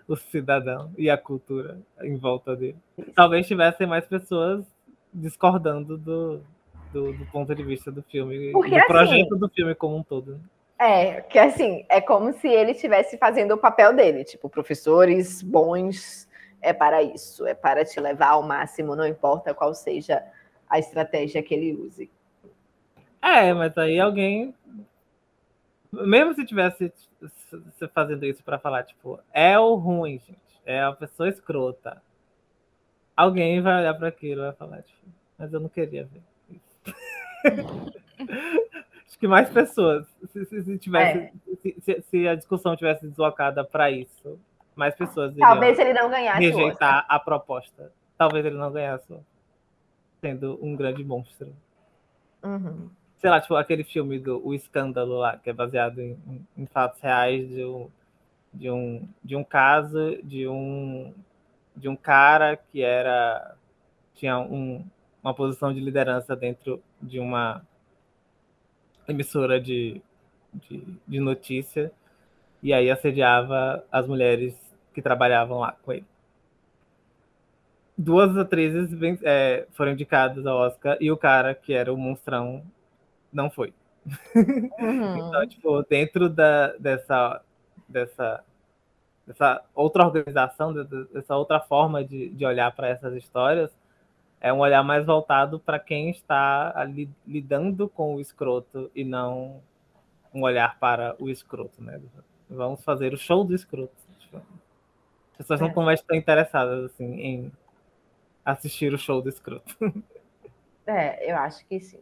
o cidadão e a cultura em volta dele. Talvez tivessem mais pessoas discordando do, do, do ponto de vista do filme, Porque, do assim, projeto do filme como um todo. É, que assim, é como se ele estivesse fazendo o papel dele, tipo, professores bons é para isso, é para te levar ao máximo, não importa qual seja a estratégia que ele use. É, mas aí alguém. Mesmo se tivesse se fazendo isso para falar, tipo, é o ruim, gente. É a pessoa escrota. Alguém vai olhar para aquilo e vai falar, tipo, mas eu não queria ver isso. Acho que mais pessoas, se, se- se tivesse, se, se- se a discussão tivesse deslocada para isso, mais pessoas iriam Talvez ele não ganhasse rejeitar a proposta. Talvez ele não ganhasse, sendo um grande monstro Uhum. Sei lá, tipo aquele filme do O Escândalo lá, que é baseado em, em- fatos reais de um, de um, de um caso de um, de um cara que era tinha um, uma posição de liderança dentro de uma emissora de, de, de notícia e aí assediava as mulheres que trabalhavam lá com ele. Duas atrizes é, foram indicadas ao Oscar e o cara, que era o monstrão, não foi. Uhum. Então, tipo, dentro da, dessa, dessa, dessa outra organização, de- dessa outra forma de, de olhar para essas histórias, é um olhar mais voltado para quem está ali lidando com o escroto e não um olhar para o escroto, né? Vamos fazer o show do escroto. Tipo, as pessoas não É. estão mais tão interessadas assim, em assistir o show do escroto. É, eu acho que sim.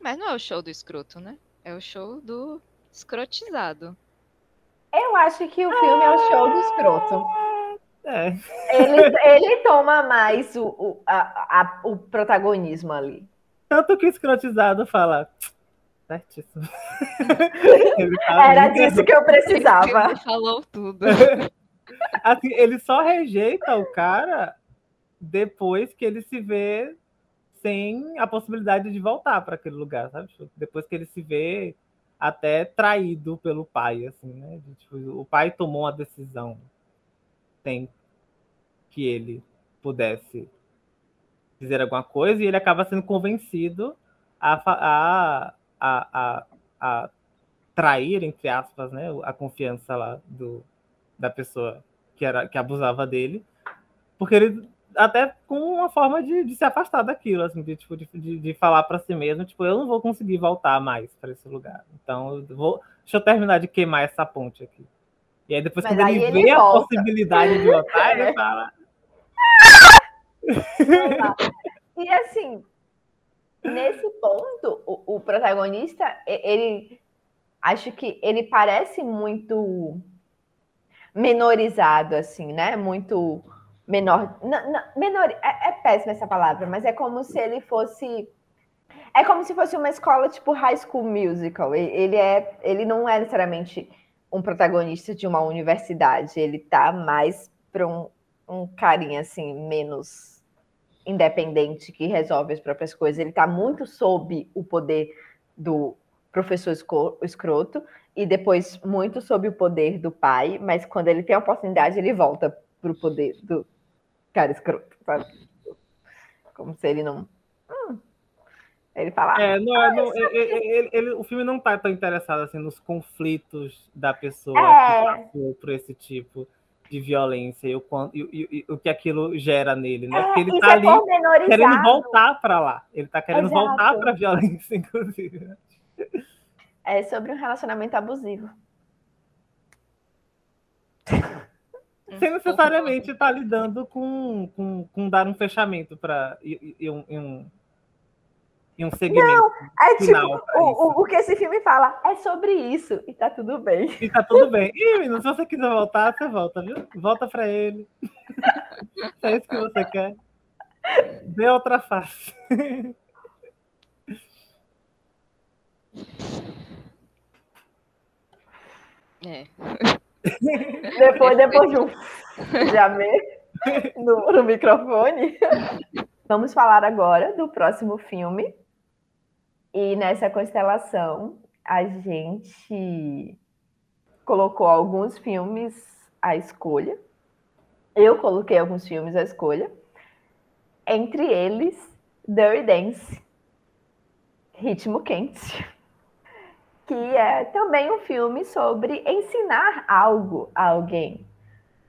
Mas não é o show do escroto, né? É o show do escrotizado. Eu acho que o filme é o show do escroto. É, Ele, ele toma mais o, o, a- a- o protagonismo ali. tanto que o escrotizado fala. Certíssimo. Ele Era muito disso que eu precisava. filme falou tudo. assim, ele só rejeita o cara depois que ele se vê sem a possibilidade de voltar para aquele lugar, sabe? Tipo, Depois que ele se vê até traído pelo pai, assim, né? Tipo, o pai tomou uma decisão sem que ele pudesse dizer alguma coisa e ele acaba sendo convencido a, a, a, a, a trair, entre aspas, né, a confiança lá do, da pessoa que, era, que abusava dele, porque ele até com uma forma de, de se afastar daquilo, assim, de, tipo, de, de, falar para si mesmo, tipo, eu não vou conseguir voltar mais para esse lugar. Então, eu vou, deixa eu terminar de queimar essa ponte aqui. E aí depois Mas quando ele, vê a volta. possibilidade de voltar, ele fala, E assim, nesse ponto, o, o protagonista, ele acho que ele parece muito menorizado, assim, né? Muito menor. Não, menor é, é péssima essa palavra, mas é como se ele fosse. É como se fosse uma escola tipo High School Musical. Ele, é, ele não é necessariamente um protagonista de uma universidade. Ele tá mais para um, um carinha assim, menos independente que resolve as próprias coisas. Ele está muito sob o poder do professor escroto e depois muito sob o poder do pai, mas quando ele tem a oportunidade, ele volta pro poder do cara escroto, sabe? Como se ele não. Hum. Ele fala. "Ah, É, não, é, não, ele- ele- ele- o filme não tá tão interessado assim nos conflitos da pessoa É. que passou por esse tipo de violência e o, e- e- o que aquilo gera nele, né? Porque ele tá é ali querendo voltar para lá. Ele tá querendo Exato. voltar para a violência, inclusive. É sobre um relacionamento abusivo. Sem necessariamente estar lidando com, com, com dar um fechamento para e, um, e um, segmento. É tipo, o, o, que esse filme fala é sobre isso e tá tudo bem. E tá tudo bem. E, menino, se você quiser voltar, você volta, viu? Volta para ele. É isso que você quer. Dê outra face. É. Depois, depois de um jamê no, no microfone. Vamos falar agora do próximo filme. E nessa constelação, a gente colocou alguns filmes à escolha. Eu coloquei alguns filmes à escolha. Entre eles, Dirty Dance, Ritmo Quente que é também um filme sobre ensinar algo a alguém,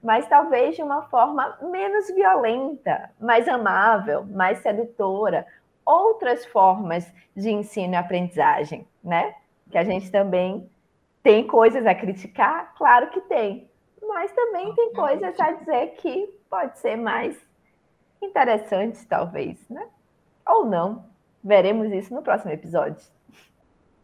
mas talvez de uma forma menos violenta, mais amável, mais sedutora, outras formas de ensino e aprendizagem, né? Que a gente também tem coisas a criticar, claro que tem, mas também tem coisas a dizer que pode ser mais interessantes, talvez, né? Ou não. Veremos isso no próximo episódio.